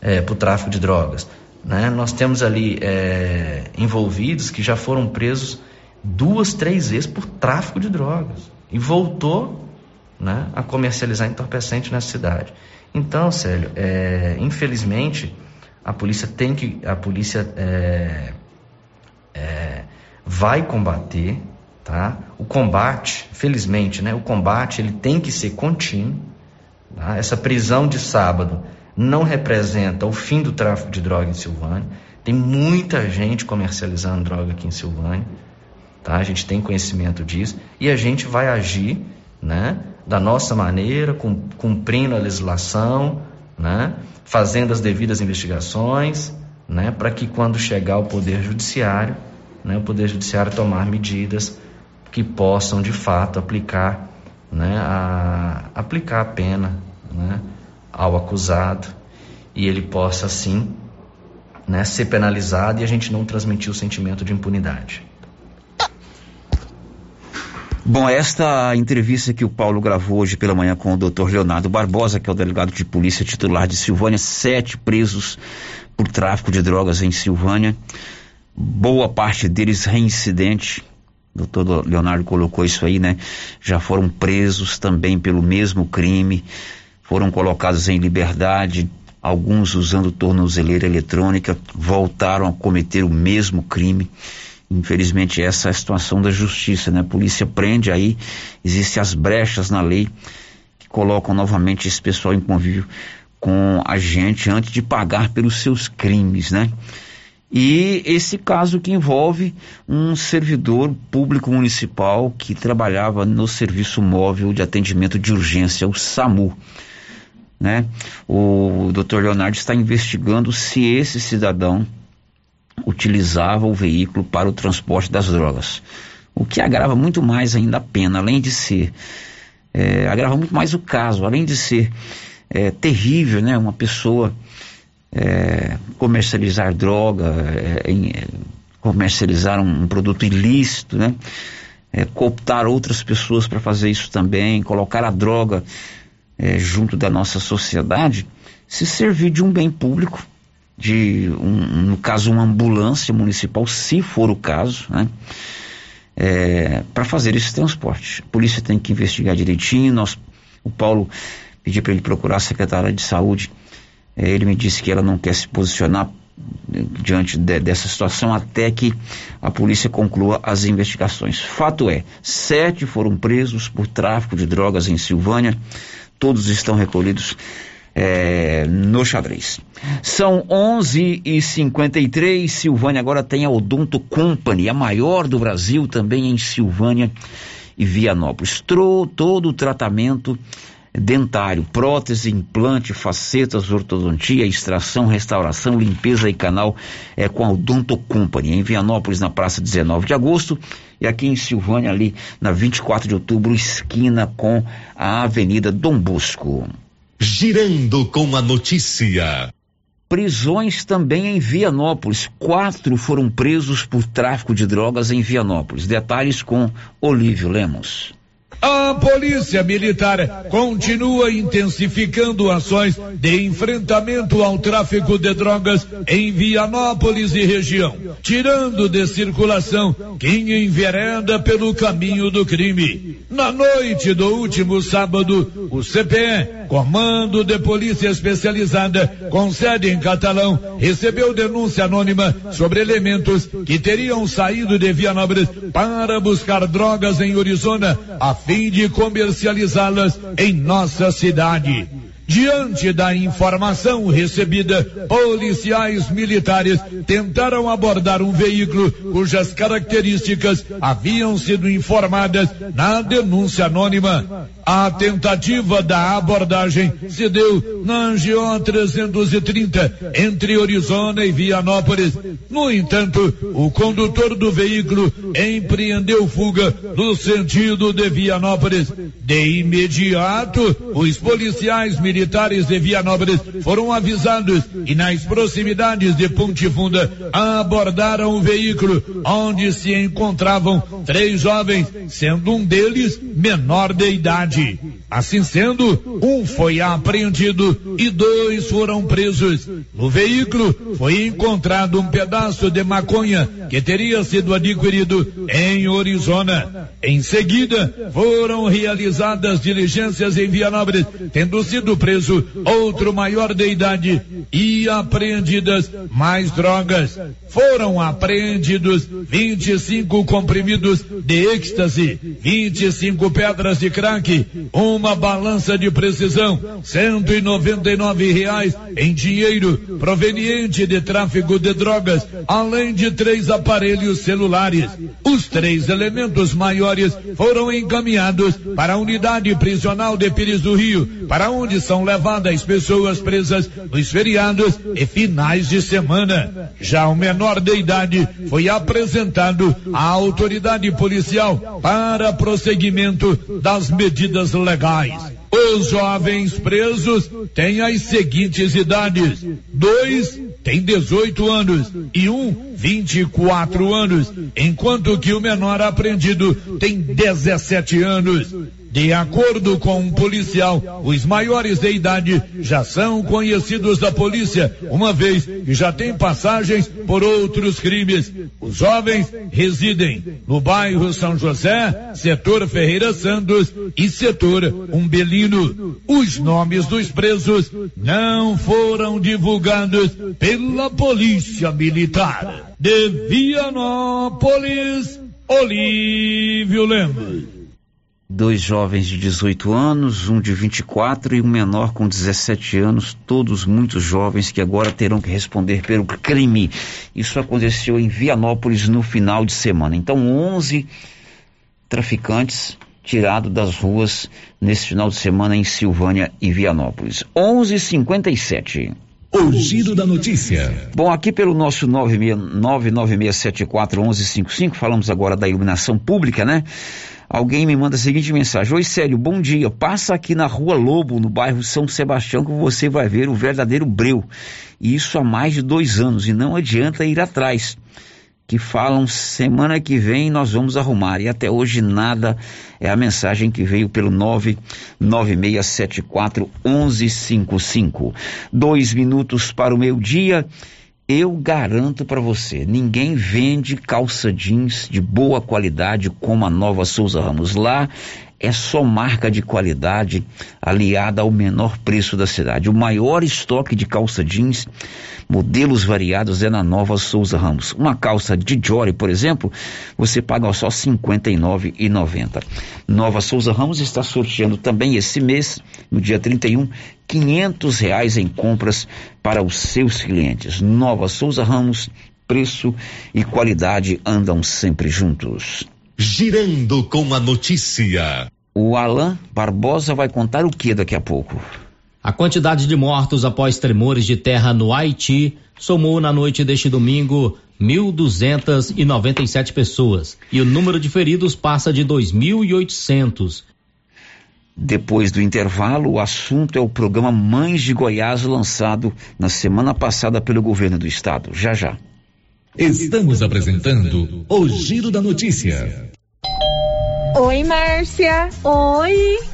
é, tráfico de drogas. Né? Nós temos ali é, envolvidos que já foram presos duas, três vezes por tráfico de drogas e voltou né, a comercializar entorpecente nessa cidade. Então, Célio, é, infelizmente, a polícia tem que. A polícia é, é, vai combater, tá? O combate, felizmente, né? O combate ele tem que ser contínuo. Tá? Essa prisão de sábado não representa o fim do tráfico de droga em Silvânia. Tem muita gente comercializando droga aqui em Silvânia. Tá? A gente tem conhecimento disso e a gente vai agir, né? da nossa maneira, cumprindo a legislação, né? fazendo as devidas investigações, né? para que quando chegar o Poder Judiciário, né? o Poder Judiciário tomar medidas que possam de fato aplicar, né? a, aplicar a pena né? Ao acusado e ele possa assim né? ser penalizado e a gente não transmitir o sentimento de impunidade. Bom, esta entrevista que o Paulo gravou hoje pela manhã com o Dr. Leonardo Barbosa, que é o delegado de polícia titular de Silvânia, sete presos por tráfico de drogas em Silvânia, boa parte deles reincidente. Doutor Leonardo colocou isso aí, né? Já foram presos também pelo mesmo crime, foram colocados em liberdade, alguns usando tornozeleira eletrônica, voltaram a cometer o mesmo crime. Infelizmente, essa é a situação da justiça, né? A polícia prende aí, existem as brechas na lei que colocam novamente esse pessoal em convívio com a gente antes de pagar pelos seus crimes, né? E esse caso que envolve um servidor público municipal que trabalhava no serviço móvel de atendimento de urgência, o SAMU. Né? O Dr. Leonardo está investigando se esse cidadão utilizava o veículo para o transporte das drogas. O que agrava muito mais ainda a pena, além de ser. É, agrava muito mais o caso, além de ser é, terrível, né? Uma pessoa é, comercializar droga, é, em, comercializar um, um, produto ilícito, né? É, cooptar outras pessoas para fazer isso também, colocar a droga é, junto da nossa sociedade, se servir de um bem público de, um, no caso, uma ambulância municipal, se for o caso, né? É, para fazer esse transporte. A polícia tem que investigar direitinho. Nós, o Paulo pediu para ele procurar a secretária de saúde. É, ele me disse que ela não quer se posicionar é, diante de, dessa situação até que a polícia conclua as investigações. Fato é, sete foram presos por tráfico de drogas em Silvânia. Todos estão recolhidos é, no xadrez. São 11 e 53 Silvânia agora tem a Odonto Company, a maior do Brasil, também em Silvânia e Vianópolis. Trou todo o tratamento dentário, prótese, implante, facetas, ortodontia, extração, restauração, limpeza e canal é com a Odonto Company, em Vianópolis, na praça 19 de agosto, e aqui em Silvânia, ali na 24 de outubro, esquina com a Avenida Dom Bosco. Girando com a notícia. Prisões também em Vianópolis. Quatro foram presos por tráfico de drogas em Vianópolis. Detalhes com Olívio Lemos. A Polícia Militar continua intensificando ações de enfrentamento ao tráfico de drogas em Vianópolis e região, tirando de circulação quem envereda pelo caminho do crime. Na noite do último sábado, o CPE, Comando de Polícia Especializada, com sede em Catalão, recebeu denúncia anônima sobre elementos que teriam saído de Vianópolis para buscar drogas em Arizona, a fim de comercializá-las em nossa cidade. Diante da informação recebida, policiais militares tentaram abordar um veículo cujas características haviam sido informadas na denúncia anônima. A tentativa da abordagem se deu na Angió 330, entre Arizona e Vianópolis. No entanto, o condutor do veículo empreendeu fuga no sentido de Vianópolis. De imediato, os policiais militares de Vianópolis foram avisados e nas proximidades de Ponte Funda abordaram o veículo onde se encontravam três jovens, sendo um deles menor de idade. Assim sendo, um foi apreendido e dois foram presos. No veículo foi encontrado um pedaço de maconha que teria sido adquirido em Arizona. Em seguida, foram realizadas diligências em Vianópolis, tendo sido preso outro maior de idade e apreendidas mais drogas. Foram apreendidos 25 comprimidos de êxtase, 25 pedras de crack, uma balança de precisão, 199 reais em dinheiro proveniente de tráfico de drogas, além de três aparelhos celulares. Os três elementos maiores foram encaminhados para a unidade prisional de Pires do Rio, para onde são levadas pessoas presas nos feriados e finais de semana. Já o menor de idade foi apresentado à autoridade policial para prosseguimento das medidas legais. Os jovens presos têm as seguintes idades: dois têm 18 anos e um 24 anos, enquanto que o menor apreendido tem 17 anos. De acordo com um policial, os maiores de idade já são conhecidos da polícia, uma vez que já têm passagens por outros crimes. Os jovens residem no bairro São José, setor Ferreira Santos e setor Umbelino. Os nomes dos presos não foram divulgados pela polícia militar. De Vianópolis, Olívio Lemos. Dois jovens de 18 anos, um de 24 e um menor com 17 anos, todos muito jovens que agora terão que responder pelo crime. Isso aconteceu em Vianópolis no final de semana. Então, 11 traficantes tirados das ruas nesse final de semana em Silvânia e Vianópolis. 11:57. O giro da notícia. Bom, aqui pelo nosso 996741155, falamos agora da iluminação pública, né? Alguém me manda a seguinte mensagem: Oi, Célio, bom dia. Passa aqui na Rua Lobo, no bairro São Sebastião, que você vai ver o verdadeiro breu. E isso há mais de dois anos, e não adianta ir atrás. Que falam semana que vem nós vamos arrumar. E até hoje nada é a mensagem que veio pelo 99674 1155. Dois minutos para o meu dia eu garanto para você, ninguém vende calça jeans de boa qualidade como a Nova Souza Ramos. Lá é só marca de qualidade aliada ao menor preço da cidade. O maior estoque de calça jeans, modelos variados é na Nova Souza Ramos. Uma calça de Jory, por exemplo, você paga só R$ 59,90. Nova Souza Ramos está sorteando também esse mês, no dia 31, quinhentos reais em compras para os seus clientes. Nova Souza Ramos, preço e qualidade andam sempre juntos. Girando com a notícia. O Alain Barbosa vai contar o que daqui a pouco? A quantidade de mortos após tremores de terra no Haiti somou na noite deste domingo 1.297 pessoas e o número de feridos passa de 2.800. Depois do intervalo, o assunto é o programa Mães de Goiás, lançado na semana passada pelo governo do estado. Já já. Estamos apresentando o Giro da Notícia. Oi, Márcia. Oi.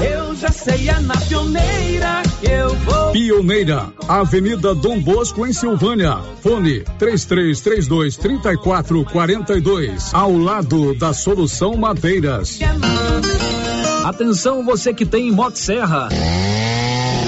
Eu já sei, é na pioneira que eu vou. Pioneira, Avenida Dom Bosco, em Silvânia. Fone 3332 3442. Ao lado da Solução Madeiras. Atenção você que tem Motosserra.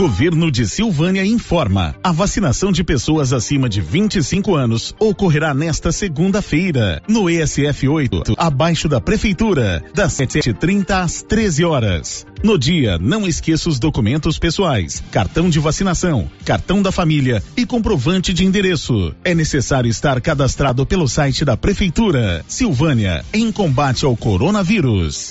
Governo de Silvânia informa: a vacinação de pessoas acima de 25 anos ocorrerá nesta segunda-feira, no ESF 8, abaixo da Prefeitura, das 7h30 às 13 horas. No dia, não esqueça os documentos pessoais, cartão de vacinação, cartão da família e comprovante de endereço. É necessário estar cadastrado pelo site da Prefeitura. Silvânia, em combate ao coronavírus.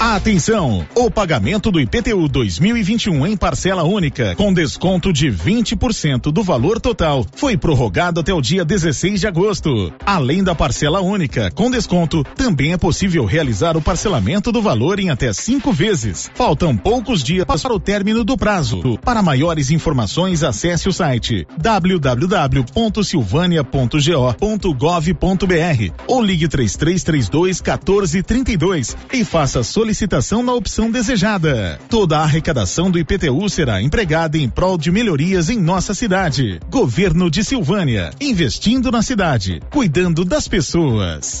Atenção! O pagamento do IPTU 2021 em parcela única, com desconto de 20% do valor total, foi prorrogado até o dia 16 de agosto. Além da parcela única, com desconto, também é possível realizar o parcelamento do valor em até cinco vezes. Faltam poucos dias para o término do prazo. Para maiores informações, acesse o site www.silvania.go.gov.br ou ligue 3332 1432 e faça solicitação licitação na opção desejada. Toda a arrecadação do IPTU será empregada em prol de melhorias em nossa cidade. Governo de Silvânia, investindo na cidade, cuidando das pessoas.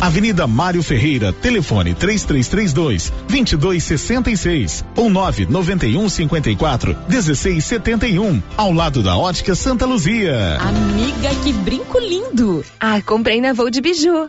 Avenida Mário Ferreira, telefone 3332 2266 ou 991 54 1671, ao lado da Ótica Santa Luzia. Amiga, que brinco lindo! Ah, comprei na Voo de Biju.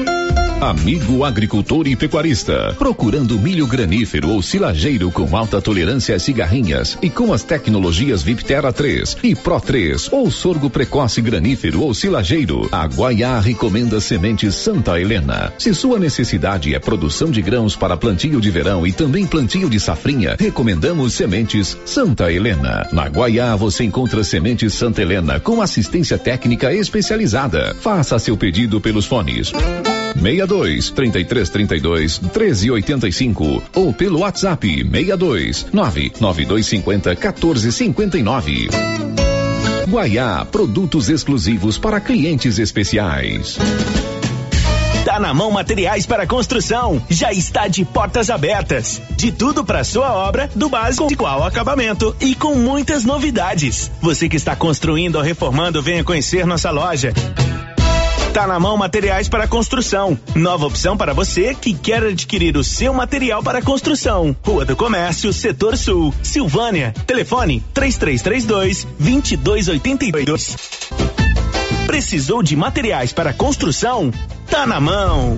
Amigo agricultor e pecuarista, procurando milho granífero ou silageiro com alta tolerância às cigarrinhas e com as tecnologias Viptera 3 e Pro 3 ou sorgo precoce granífero ou silageiro, a Guaiá recomenda sementes Santa Helena. Se sua necessidade é produção de grãos para plantio de verão e também plantio de safrinha, recomendamos sementes Santa Helena. Na Guaiá você encontra sementes Santa Helena com assistência técnica especializada. Faça seu pedido pelos fones 62 33 32 13 85 ou pelo WhatsApp 62 99250 14 59. Guaiá, produtos exclusivos para clientes especiais. Tá na mão materiais para construção. Já está de portas abertas. De tudo para sua obra, do básico ao acabamento e com muitas novidades. Você que está construindo ou reformando, venha conhecer nossa loja. Tá na mão materiais para construção. Nova opção para você que quer adquirir o seu material para construção. Rua do Comércio, Setor Sul, Silvânia. Telefone 3332 2282. Precisou de materiais para construção? Tá na mão.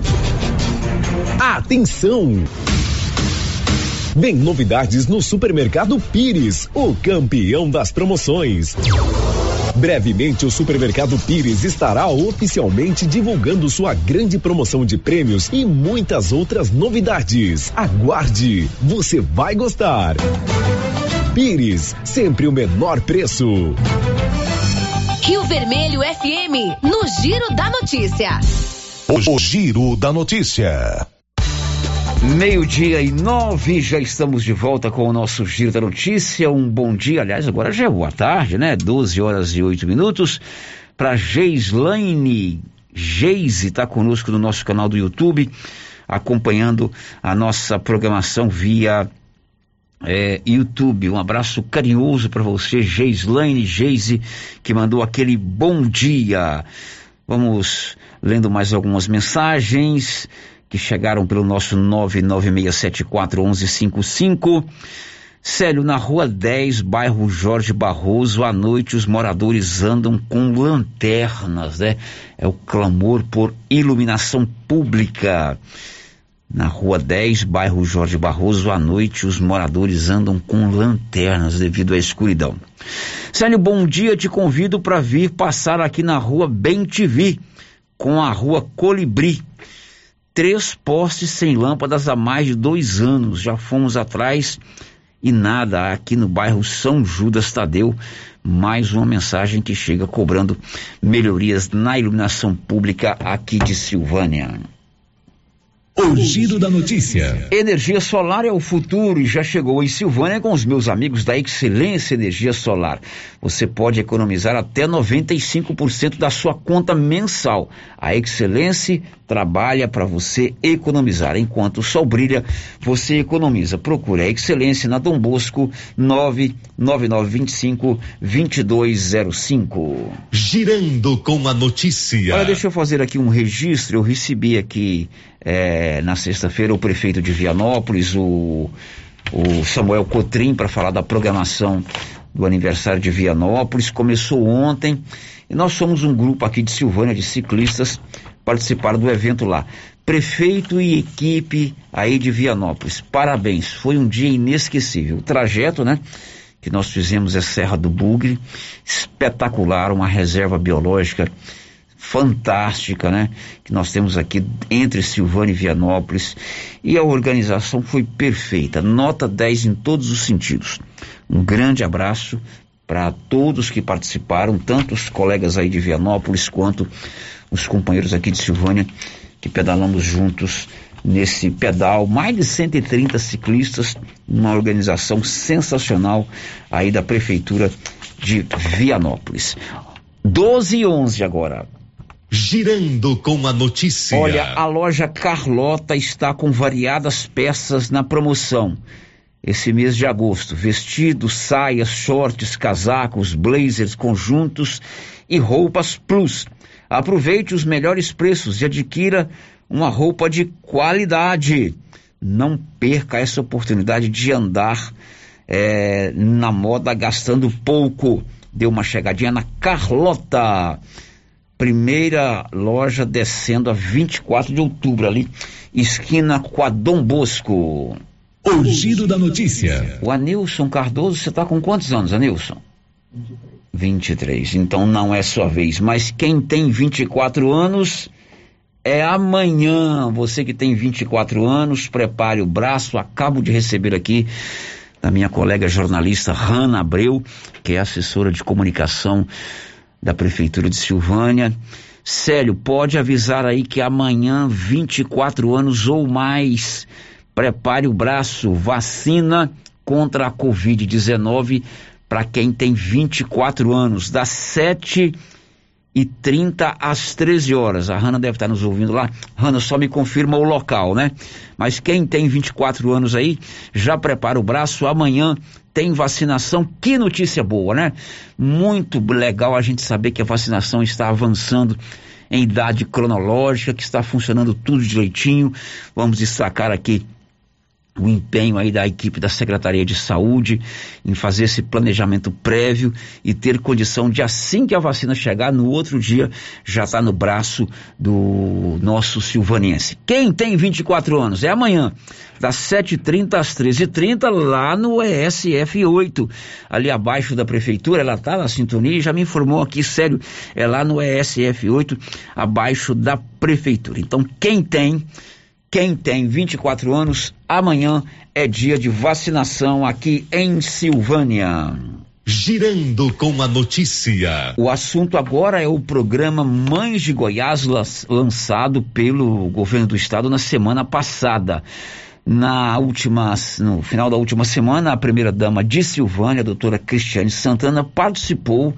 Atenção! Vem novidades no Supermercado Pires, o campeão das promoções. Brevemente, o Supermercado Pires estará oficialmente divulgando sua grande promoção de prêmios e muitas outras novidades. Aguarde, você vai gostar. Pires, sempre o menor preço. Rio Vermelho FM, no Giro da Notícia. O, o Giro da Notícia. Meio-dia e nove, já estamos de volta com o nosso Giro da Notícia. Um bom dia, aliás, agora já é boa tarde, né? 12 horas e 8 minutos. Para Geislaine, Geise está conosco no nosso canal do YouTube, acompanhando a nossa programação via é, YouTube. Um abraço carinhoso para você, Geislaine Geise, que mandou aquele bom dia. Vamos lendo mais algumas mensagens que chegaram pelo nosso 996741155. Célio, na rua 10, bairro Jorge Barroso, à noite os moradores andam com lanternas, né? É o clamor por iluminação pública. Na rua 10, bairro Jorge Barroso, à noite os moradores andam com lanternas devido à escuridão. Célio, bom dia, te convido para vir passar aqui na rua Bem TV, com a rua Colibri três postes sem lâmpadas há mais de dois anos. Já fomos atrás e nada aqui no bairro São Judas Tadeu. Mais uma mensagem que chega cobrando melhorias na iluminação pública aqui de Silvânia. O giro da notícia. Energia solar é o futuro e já chegou em Silvânia com os meus amigos da Excelência Energia Solar. Você pode economizar até 95% da sua conta mensal. A Excelência trabalha para você economizar. Enquanto o sol brilha, você economiza. Procure a Excelência na Dom Bosco 99925 2205. Girando com a notícia. Olha, deixa eu fazer aqui um registro. Eu recebi aqui é, na sexta-feira o prefeito de Vianópolis, o, o Samuel Cotrim, para falar da programação do aniversário de Vianópolis. Começou ontem e nós somos um grupo aqui de Silvânia de ciclistas participaram do evento lá. Prefeito e equipe aí de Vianópolis, parabéns, foi um dia inesquecível. O trajeto, né, que nós fizemos é Serra do Bugre, espetacular, uma reserva biológica fantástica, né? Que nós temos aqui entre Silvânia e Vianópolis. E a organização foi perfeita, nota 10 em todos os sentidos. Um grande abraço para todos que participaram, tanto os colegas aí de Vianópolis quanto os companheiros aqui de Silvânia, que pedalamos juntos nesse pedal. Mais de 130 ciclistas, uma organização sensacional aí da Prefeitura de Vianópolis. 12 e 11 agora. Girando com a notícia. Olha, a loja Carlota está com variadas peças na promoção. Esse mês de agosto, vestidos, saias, shorts, casacos, blazers, conjuntos e roupas plus. Aproveite os melhores preços e adquira uma roupa de qualidade. Não perca essa oportunidade de andar é, na moda gastando pouco. Dê uma chegadinha na Carlota primeira loja descendo a 24 de outubro ali, esquina com a Dom Bosco. O giro da notícia. O Anilson Cardoso, você está com quantos anos, Anilson? 23. Então não é sua vez. Mas quem tem 24 anos é amanhã. Você que tem 24 anos, prepare o braço. Acabo de receber aqui da minha colega jornalista Rana Abreu, que é assessora de comunicação da Prefeitura de Silvânia. Célio, pode avisar aí que amanhã, 24 anos ou mais, prepare o braço, vacina contra a Covid-19 para quem tem 24 anos, das 7 e 30 às 13 horas. A Hanna deve estar nos ouvindo lá. Hanna, só me confirma o local, né? Mas quem tem 24 anos aí, já prepara o braço. Amanhã tem vacinação. Que notícia boa, né? Muito legal a gente saber que a vacinação está avançando em idade cronológica, que está funcionando tudo direitinho. Vamos destacar aqui o empenho aí da equipe da Secretaria de Saúde em fazer esse planejamento prévio e ter condição de assim que a vacina chegar, no outro dia já está no braço do nosso silvanense. Quem tem 24 anos? É amanhã, das 7h30 às 13h30, lá no ESF 8, ali abaixo da prefeitura, ela está na sintonia e já me informou aqui, sério, é lá no ESF 8, abaixo da prefeitura. Então, quem tem quem tem 24 anos, amanhã é dia de vacinação aqui em Silvânia. Girando com a notícia. O assunto agora é o programa Mães de Goiás, lançado pelo governo do estado na semana passada. Na última, no final da última semana, a primeira-dama de Silvânia, a doutora Cristiane Santana, participou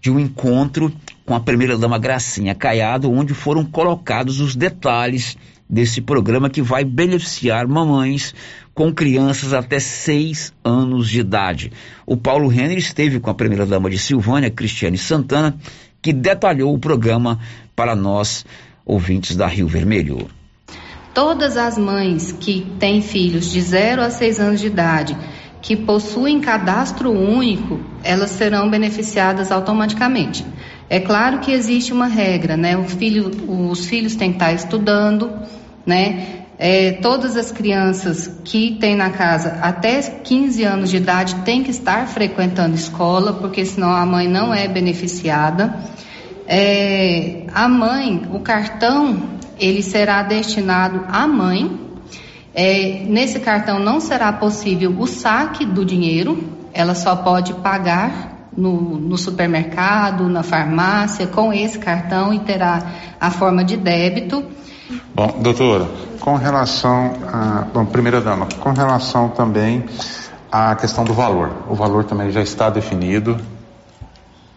de um encontro com a primeira-dama Gracinha Caiado, onde foram colocados os detalhes desse programa que vai beneficiar mamães com crianças até seis anos de idade. O Paulo Renner esteve com a primeira-dama de Silvânia, Cristiane Santana, que detalhou o programa para nós, ouvintes da Rio Vermelho. Todas as mães que têm filhos de 0 a 6 anos de idade, que possuem cadastro único, elas serão beneficiadas automaticamente. É claro que existe uma regra, né? Filho, os filhos têm que estar estudando, né? É, todas as crianças que têm na casa até 15 anos de idade têm que estar frequentando escola, porque senão a mãe não é beneficiada. É, a mãe, o cartão ele será destinado à mãe. É, nesse cartão não será possível o saque do dinheiro, ela só pode pagar no, no, supermercado, na farmácia, com esse cartão e terá a forma de débito. Bom, doutora, com relação a. Bom, primeira dama, com relação também à questão do valor. O valor também já está definido,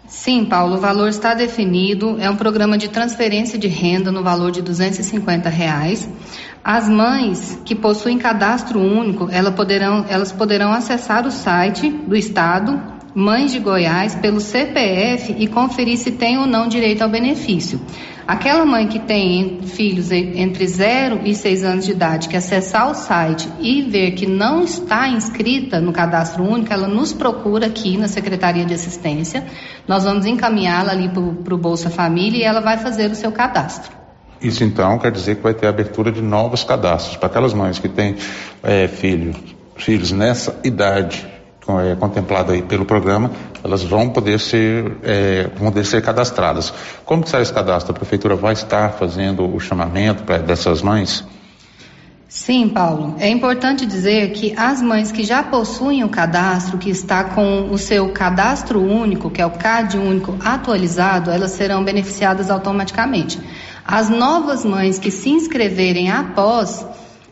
Sim, Paulo, o valor está definido. É um programa de transferência de renda no valor de 250 reais. As mães que possuem cadastro único, elas poderão, elas poderão acessar o site do Estado, Mães de Goiás, pelo CPF e conferir se tem ou não direito ao benefício. Aquela mãe que tem filhos entre 0 e 6 anos de idade, que acessar o site e ver que não está inscrita no cadastro único, ela nos procura aqui na Secretaria de Assistência. Nós vamos encaminhá-la ali para o Bolsa Família e ela vai fazer o seu cadastro. Isso então quer dizer que vai ter abertura de novos cadastros para aquelas mães que têm é, filhos, filhos nessa idade é, contemplada aí pelo programa, elas vão poder ser, é, vão poder ser cadastradas. Como que sai esse cadastro? A prefeitura vai estar fazendo o chamamento dessas mães? Sim, Paulo. É importante dizer que as mães que já possuem o cadastro, que está com o seu cadastro único, que é o CAD único atualizado, elas serão beneficiadas automaticamente. As novas mães que se inscreverem após,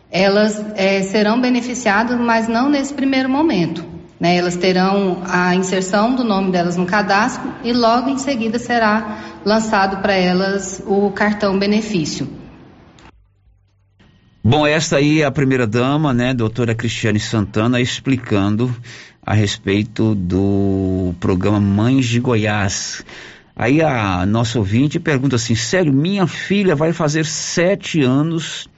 elas é, serão beneficiadas, mas não nesse primeiro momento. Né? Elas terão a inserção do nome delas no cadastro e logo em seguida será lançado para elas o cartão benefício. Bom, esta aí é a primeira dama, né, doutora Cristiane Santana, explicando a respeito do programa Mães de Goiás. Aí a nossa ouvinte pergunta assim: sério, minha filha vai fazer sete anos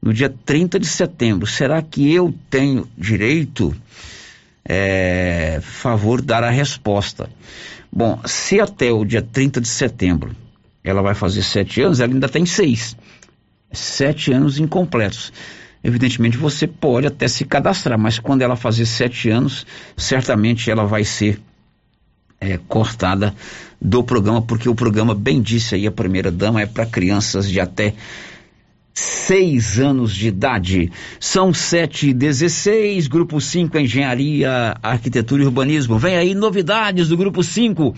no dia 30 de setembro. Será que eu tenho direito? É, favor dar a resposta. Bom, se até o dia 30 de setembro ela vai fazer sete anos, ela ainda tem seis. Sete anos incompletos. Evidentemente você pode até se cadastrar, mas quando ela fazer sete anos, certamente ela vai ser é, cortada do programa, porque o programa, bem disse aí a primeira dama, é para crianças de até seis anos de idade. São sete e dezesseis, Grupo 5 Engenharia, Arquitetura e Urbanismo. Vem aí novidades do Grupo 5.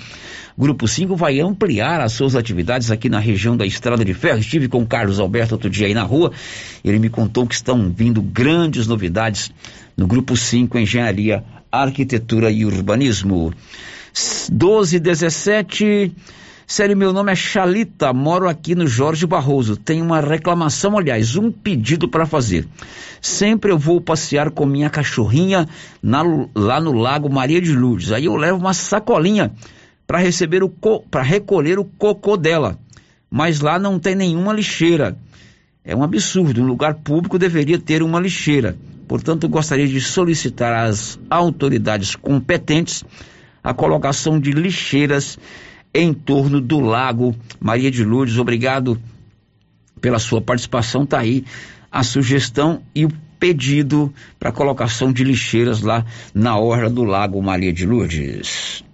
Grupo 5 vai ampliar as suas atividades aqui na região da Estrada de Ferro. Estive com o Carlos Alberto outro dia aí na rua. Ele me contou que estão vindo grandes novidades no Grupo 5 Engenharia, Arquitetura e Urbanismo. 12 e 17 Sério, meu nome é Chalita, moro aqui no Jorge Barroso. Tenho uma reclamação, aliás, um pedido para fazer. Sempre eu vou passear com minha cachorrinha na, lá no Lago Maria de Lourdes. Aí eu levo uma sacolinha para receber o para recolher o cocô dela. Mas lá não tem nenhuma lixeira. É um absurdo. Um lugar público deveria ter uma lixeira. Portanto, gostaria de solicitar às autoridades competentes a colocação de lixeiras em torno do Lago Maria de Lourdes. Obrigado pela sua participação. Tá aí a sugestão e o pedido para colocação de lixeiras lá na orla do Lago Maria de Lourdes.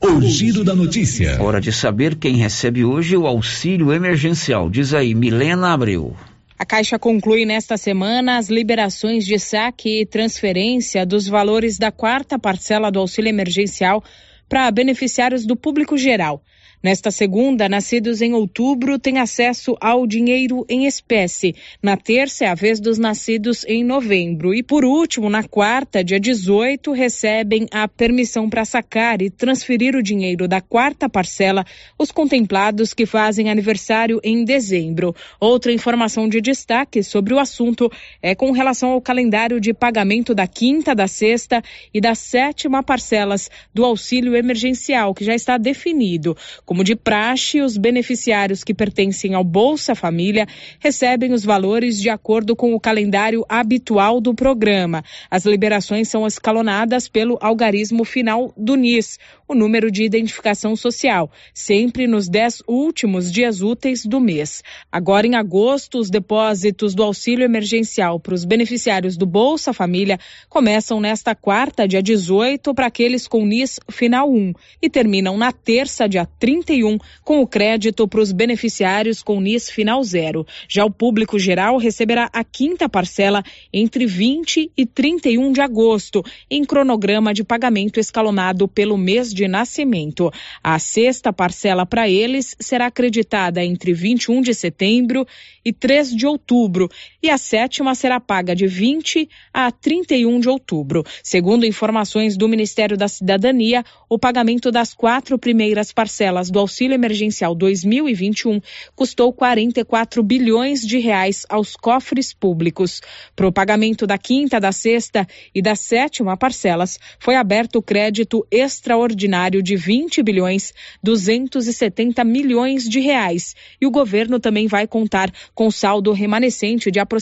O giro da notícia. Hora de saber quem recebe hoje o auxílio emergencial. Diz aí, Milena Abreu. A Caixa conclui nesta semana as liberações de saque e transferência dos valores da quarta parcela do auxílio emergencial para beneficiários do público geral. Nesta segunda, nascidos em outubro têm acesso ao dinheiro em espécie. Na terça é a vez dos nascidos em novembro. E por último, na quarta, dia 18, recebem a permissão para sacar e transferir o dinheiro da quarta parcela os contemplados que fazem aniversário em dezembro. Outra informação de destaque sobre o assunto é com relação ao calendário de pagamento da quinta, da sexta e da sétima parcelas do auxílio emergencial, que já está definido. Como de praxe, os beneficiários que pertencem ao Bolsa Família recebem os valores de acordo com o calendário habitual do programa. As liberações são escalonadas pelo algarismo final do NIS, o número de identificação social, sempre nos dez últimos dias úteis do mês. Agora, em agosto, os depósitos do auxílio emergencial para os beneficiários do Bolsa Família começam nesta quarta, dia 18, para aqueles com NIS final 1 e terminam na terça, dia 30 31, com o crédito para os beneficiários com NIS final zero. Já o público geral receberá a quinta parcela entre 20 e 31 de agosto, em cronograma de pagamento escalonado pelo mês de nascimento. A sexta parcela para eles será acreditada entre 21 de setembro e 3 de outubro, e a sétima será paga de 20 a 31 de outubro. Segundo informações do Ministério da Cidadania, o pagamento das quatro primeiras parcelas do Auxílio Emergencial 2021 custou 44 bilhões de reais aos cofres públicos. Para o pagamento da quinta, da sexta e da sétima parcelas, foi aberto o crédito extraordinário de 20 bilhões 270 milhões de reais. E o governo também vai contar com saldo remanescente de aproximadamente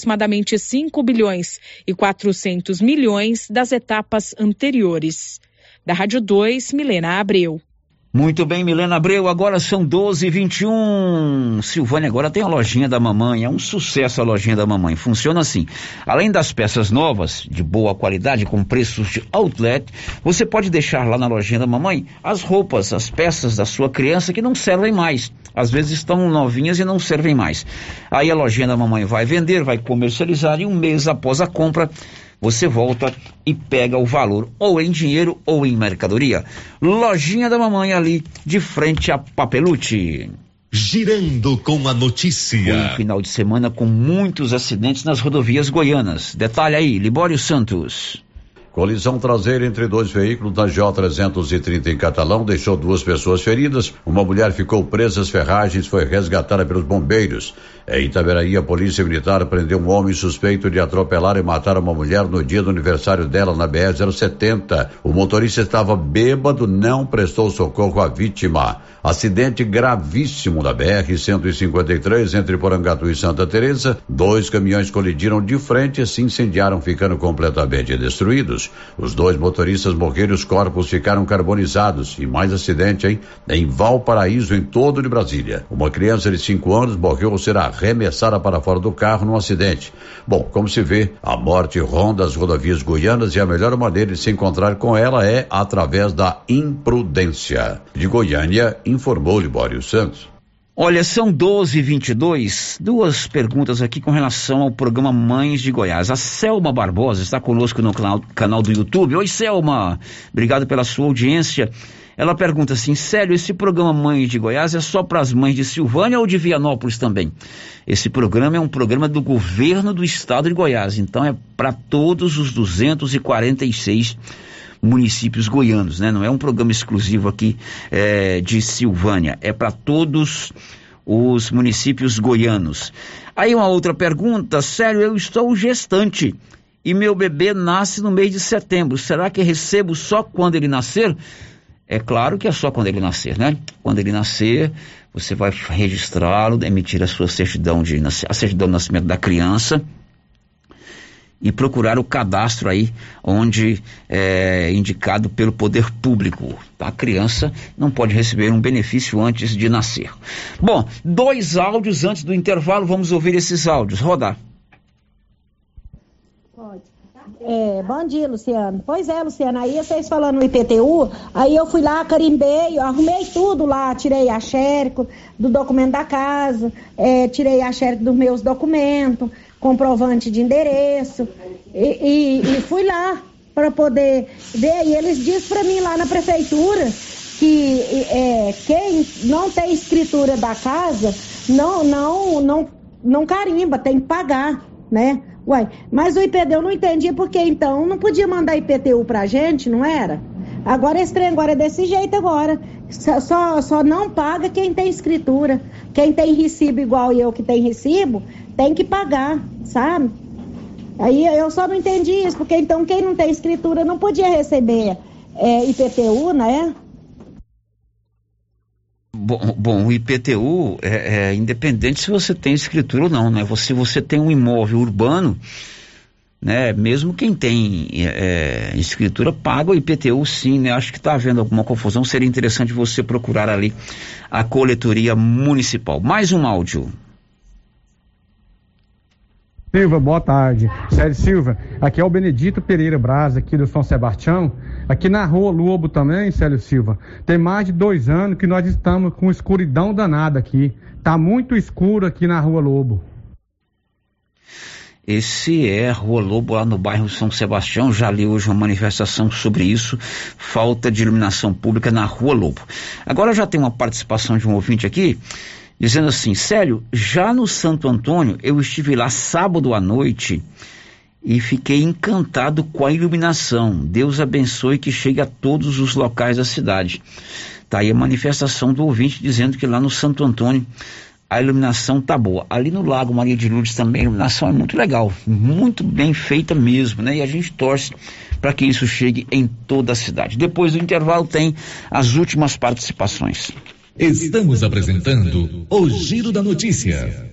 5 bilhões e 400 milhões das etapas anteriores. Da Rádio 2, Milena Abreu. Muito bem, Milena Abreu, agora são 12 e 21 Silvânia agora tem a lojinha da mamãe, é um sucesso a lojinha da mamãe. Funciona assim: além das peças novas, de boa qualidade, com preços de outlet, você pode deixar lá na lojinha da mamãe as roupas, as peças da sua criança que não servem mais. Às vezes estão novinhas e não servem mais. Aí a lojinha da mamãe vai vender, vai comercializar e um mês após a compra você volta e pega o valor ou em dinheiro ou em mercadoria. Lojinha da mamãe ali de frente a Papelute. Girando com a notícia. Um final de semana com muitos acidentes nas rodovias goianas. Detalhe aí, Libório Santos. Colisão traseira entre dois veículos na J330 em Catalão deixou duas pessoas feridas. Uma mulher ficou presa às ferragens, foi resgatada pelos bombeiros. Em Itaberaí, a polícia militar prendeu um homem suspeito de atropelar e matar uma mulher no dia do aniversário dela na BR-070. O motorista estava bêbado, não prestou socorro à vítima. Acidente gravíssimo na BR-153 entre Porangatu e Santa Teresa. Dois caminhões colidiram de frente e se incendiaram, ficando completamente destruídos. Os dois motoristas morreram e os corpos ficaram carbonizados. E mais acidente, hein? Em Valparaíso, em todo de Brasília. Uma criança de 5 anos morreu ou será arremessada para fora do carro num acidente. Bom, como se vê, a morte ronda as rodovias goianas e a melhor maneira de se encontrar com ela é através da imprudência. De Goiânia, informou Libório Santos. Olha, são 12 e 22 duas perguntas aqui com relação ao programa Mães de Goiás. A Selma Barbosa está conosco no canal do YouTube. Oi, Selma. Obrigado pela sua audiência. Ela pergunta assim: sério, esse programa Mães de Goiás é só para as mães de Silvânia ou de Vianópolis também? Esse programa é um programa do governo do estado de Goiás, então é para todos os 246 municípios goianos, né? Não é um programa exclusivo aqui é, de Silvânia, é para todos os municípios goianos. Aí uma outra pergunta: sério, eu estou gestante e meu bebê nasce no mês de setembro. Será que recebo só quando ele nascer? É claro que é só quando ele nascer, né? Quando ele nascer, você vai registrá-lo, emitir a sua certidão de a certidão de nascimento da criança e procurar o cadastro aí onde é indicado pelo poder público. A criança não pode receber um benefício antes de nascer. Bom, dois áudios antes do intervalo, vamos ouvir esses áudios. Rodar. Pode. É, bom dia, Luciano. Pois é, Luciano, aí vocês falando no IPTU, aí eu fui lá, carimbei, arrumei tudo lá, tirei a xérico do documento da casa, é, tirei a xérico dos meus documentos, comprovante de endereço, e, e, e fui lá para poder ver, e eles dizem para mim lá na prefeitura que é, quem não tem escritura da casa não, não, não, não carimba, tem que pagar, né? Uai, mas o IPTU não entendia porque então não podia mandar IPTU pra gente, não era? Agora esse trem agora é desse jeito agora. Só, só não paga quem tem escritura. Quem tem recibo igual eu que tem recibo, tem que pagar, sabe? Aí eu só não entendi isso, porque então quem não tem escritura não podia receber é, IPTU, né? Bom, bom, o IPTU é, é, independente se você tem escritura ou não, né? Se você, você tem um imóvel urbano, né? Mesmo quem tem é, é escritura paga o IPTU sim, né? Acho que está havendo alguma confusão, seria interessante você procurar ali a coletoria municipal. Mais um áudio. Silva, boa tarde. Sérgio Silva, aqui é o Benedito Pereira Braz, aqui do São Sebastião. Aqui na rua Lobo também, Célio Silva, tem mais de dois anos que nós estamos com escuridão danada aqui. Tá muito escuro aqui na rua Lobo. Esse é Rua Lobo lá no bairro São Sebastião. Já li hoje uma manifestação sobre isso. Falta de iluminação pública na Rua Lobo. Agora já tem uma participação de um ouvinte aqui dizendo assim: Célio, já no Santo Antônio, eu estive lá sábado à noite e fiquei encantado com a iluminação. Deus abençoe que chegue a todos os locais da cidade. Tá aí a manifestação do ouvinte dizendo que lá no Santo Antônio a iluminação tá boa. Ali no Lago Maria de Lourdes também a iluminação é muito legal, muito bem feita mesmo, né? E a gente torce para que isso chegue em toda a cidade. Depois do intervalo tem as últimas participações. Estamos apresentando o Giro da Notícia.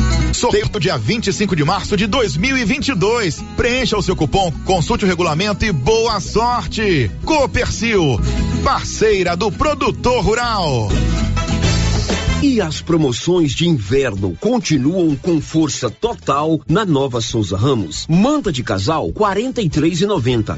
Sorteio dia 25 de março de 2022. Preencha o seu cupom, consulte o regulamento e boa sorte. Copercil, parceira do produtor rural. E as promoções de inverno continuam com força total na Nova Souza Ramos. Manta de casal 43,90.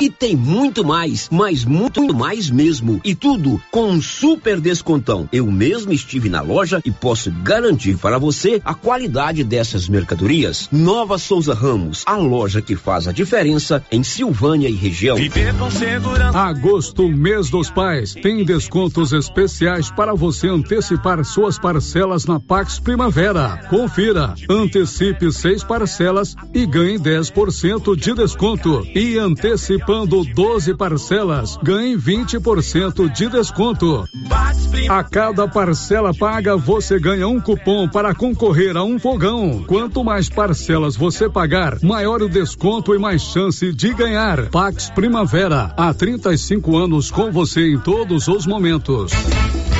E tem muito mais, mas muito mais mesmo. E tudo com um super descontão. Eu mesmo estive na loja e posso garantir para você a qualidade dessas mercadorias. Nova Souza Ramos, a loja que faz a diferença em Silvânia e região. Agosto, mês dos pais, tem descontos especiais para você antecipar suas parcelas na Pax Primavera. Confira, antecipe seis parcelas e ganhe 10% de desconto. E antecipa antecipando 12 parcelas, ganhe 20% de desconto. A cada parcela paga, você ganha um cupom para concorrer a um fogão. Quanto mais parcelas você pagar, maior o desconto e mais chance de ganhar. Pax Primavera, há 35 anos com você em todos os momentos.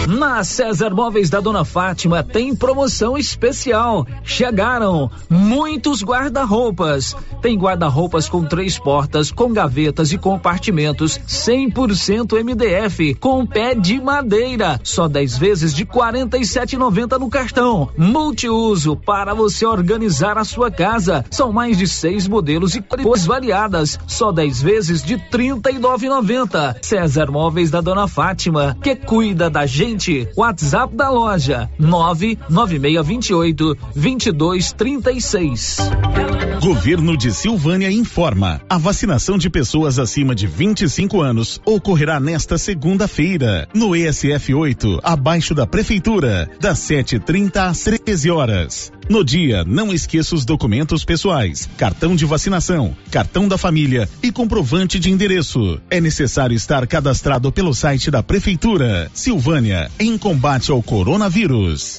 Na César Móveis da Dona Fátima tem promoção especial. Chegaram muitos guarda-roupas. Tem guarda-roupas com três portas, com gavetas e compartimentos, 100% MDF, com pé de madeira. Só 10 vezes de R$ 47,90 no cartão. Multiuso para você organizar a sua casa. São mais de seis modelos e cores variadas. Só 10 vezes de R$ 39,90. César Móveis da Dona Fátima, que cuida da gente WhatsApp da loja 99628 2236. Governo de Silvânia informa: a vacinação de pessoas acima de 25 anos ocorrerá nesta segunda-feira no ESF 8, abaixo da prefeitura, das 7:30 às 13 horas. No dia, não esqueça os documentos pessoais, cartão de vacinação, cartão da família e comprovante de endereço. É necessário estar cadastrado pelo site da Prefeitura. Silvânia, em combate ao coronavírus.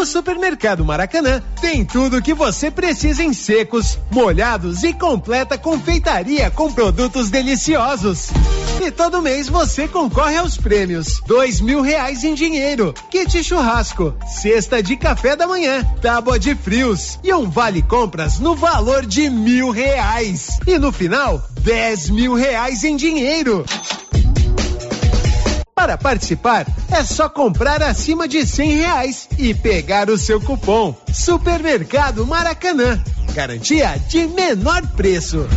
O Supermercado Maracanã tem tudo o que você precisa em secos, molhados e completa confeitaria com produtos deliciosos. E todo mês você concorre aos prêmios: dois mil reais em dinheiro, kit churrasco, cesta de café da manhã, tábua de frios e um vale compras no valor de mil reais. E no final, dez mil reais em dinheiro. Para participar, é só comprar acima de cem reais e pegar o seu cupom. Supermercado Maracanã. Garantia de menor preço.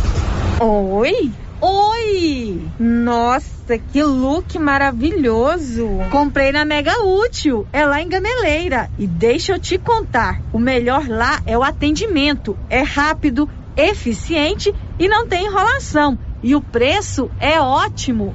Oi? Oi! Nossa, que look maravilhoso! Comprei na Mega Útil, é lá em Gameleira. E deixa eu te contar: o melhor lá é o atendimento. É rápido, eficiente e não tem enrolação. E o preço é ótimo.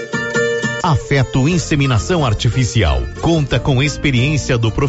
Afeto Inseminação Artificial. Conta com experiência do profissional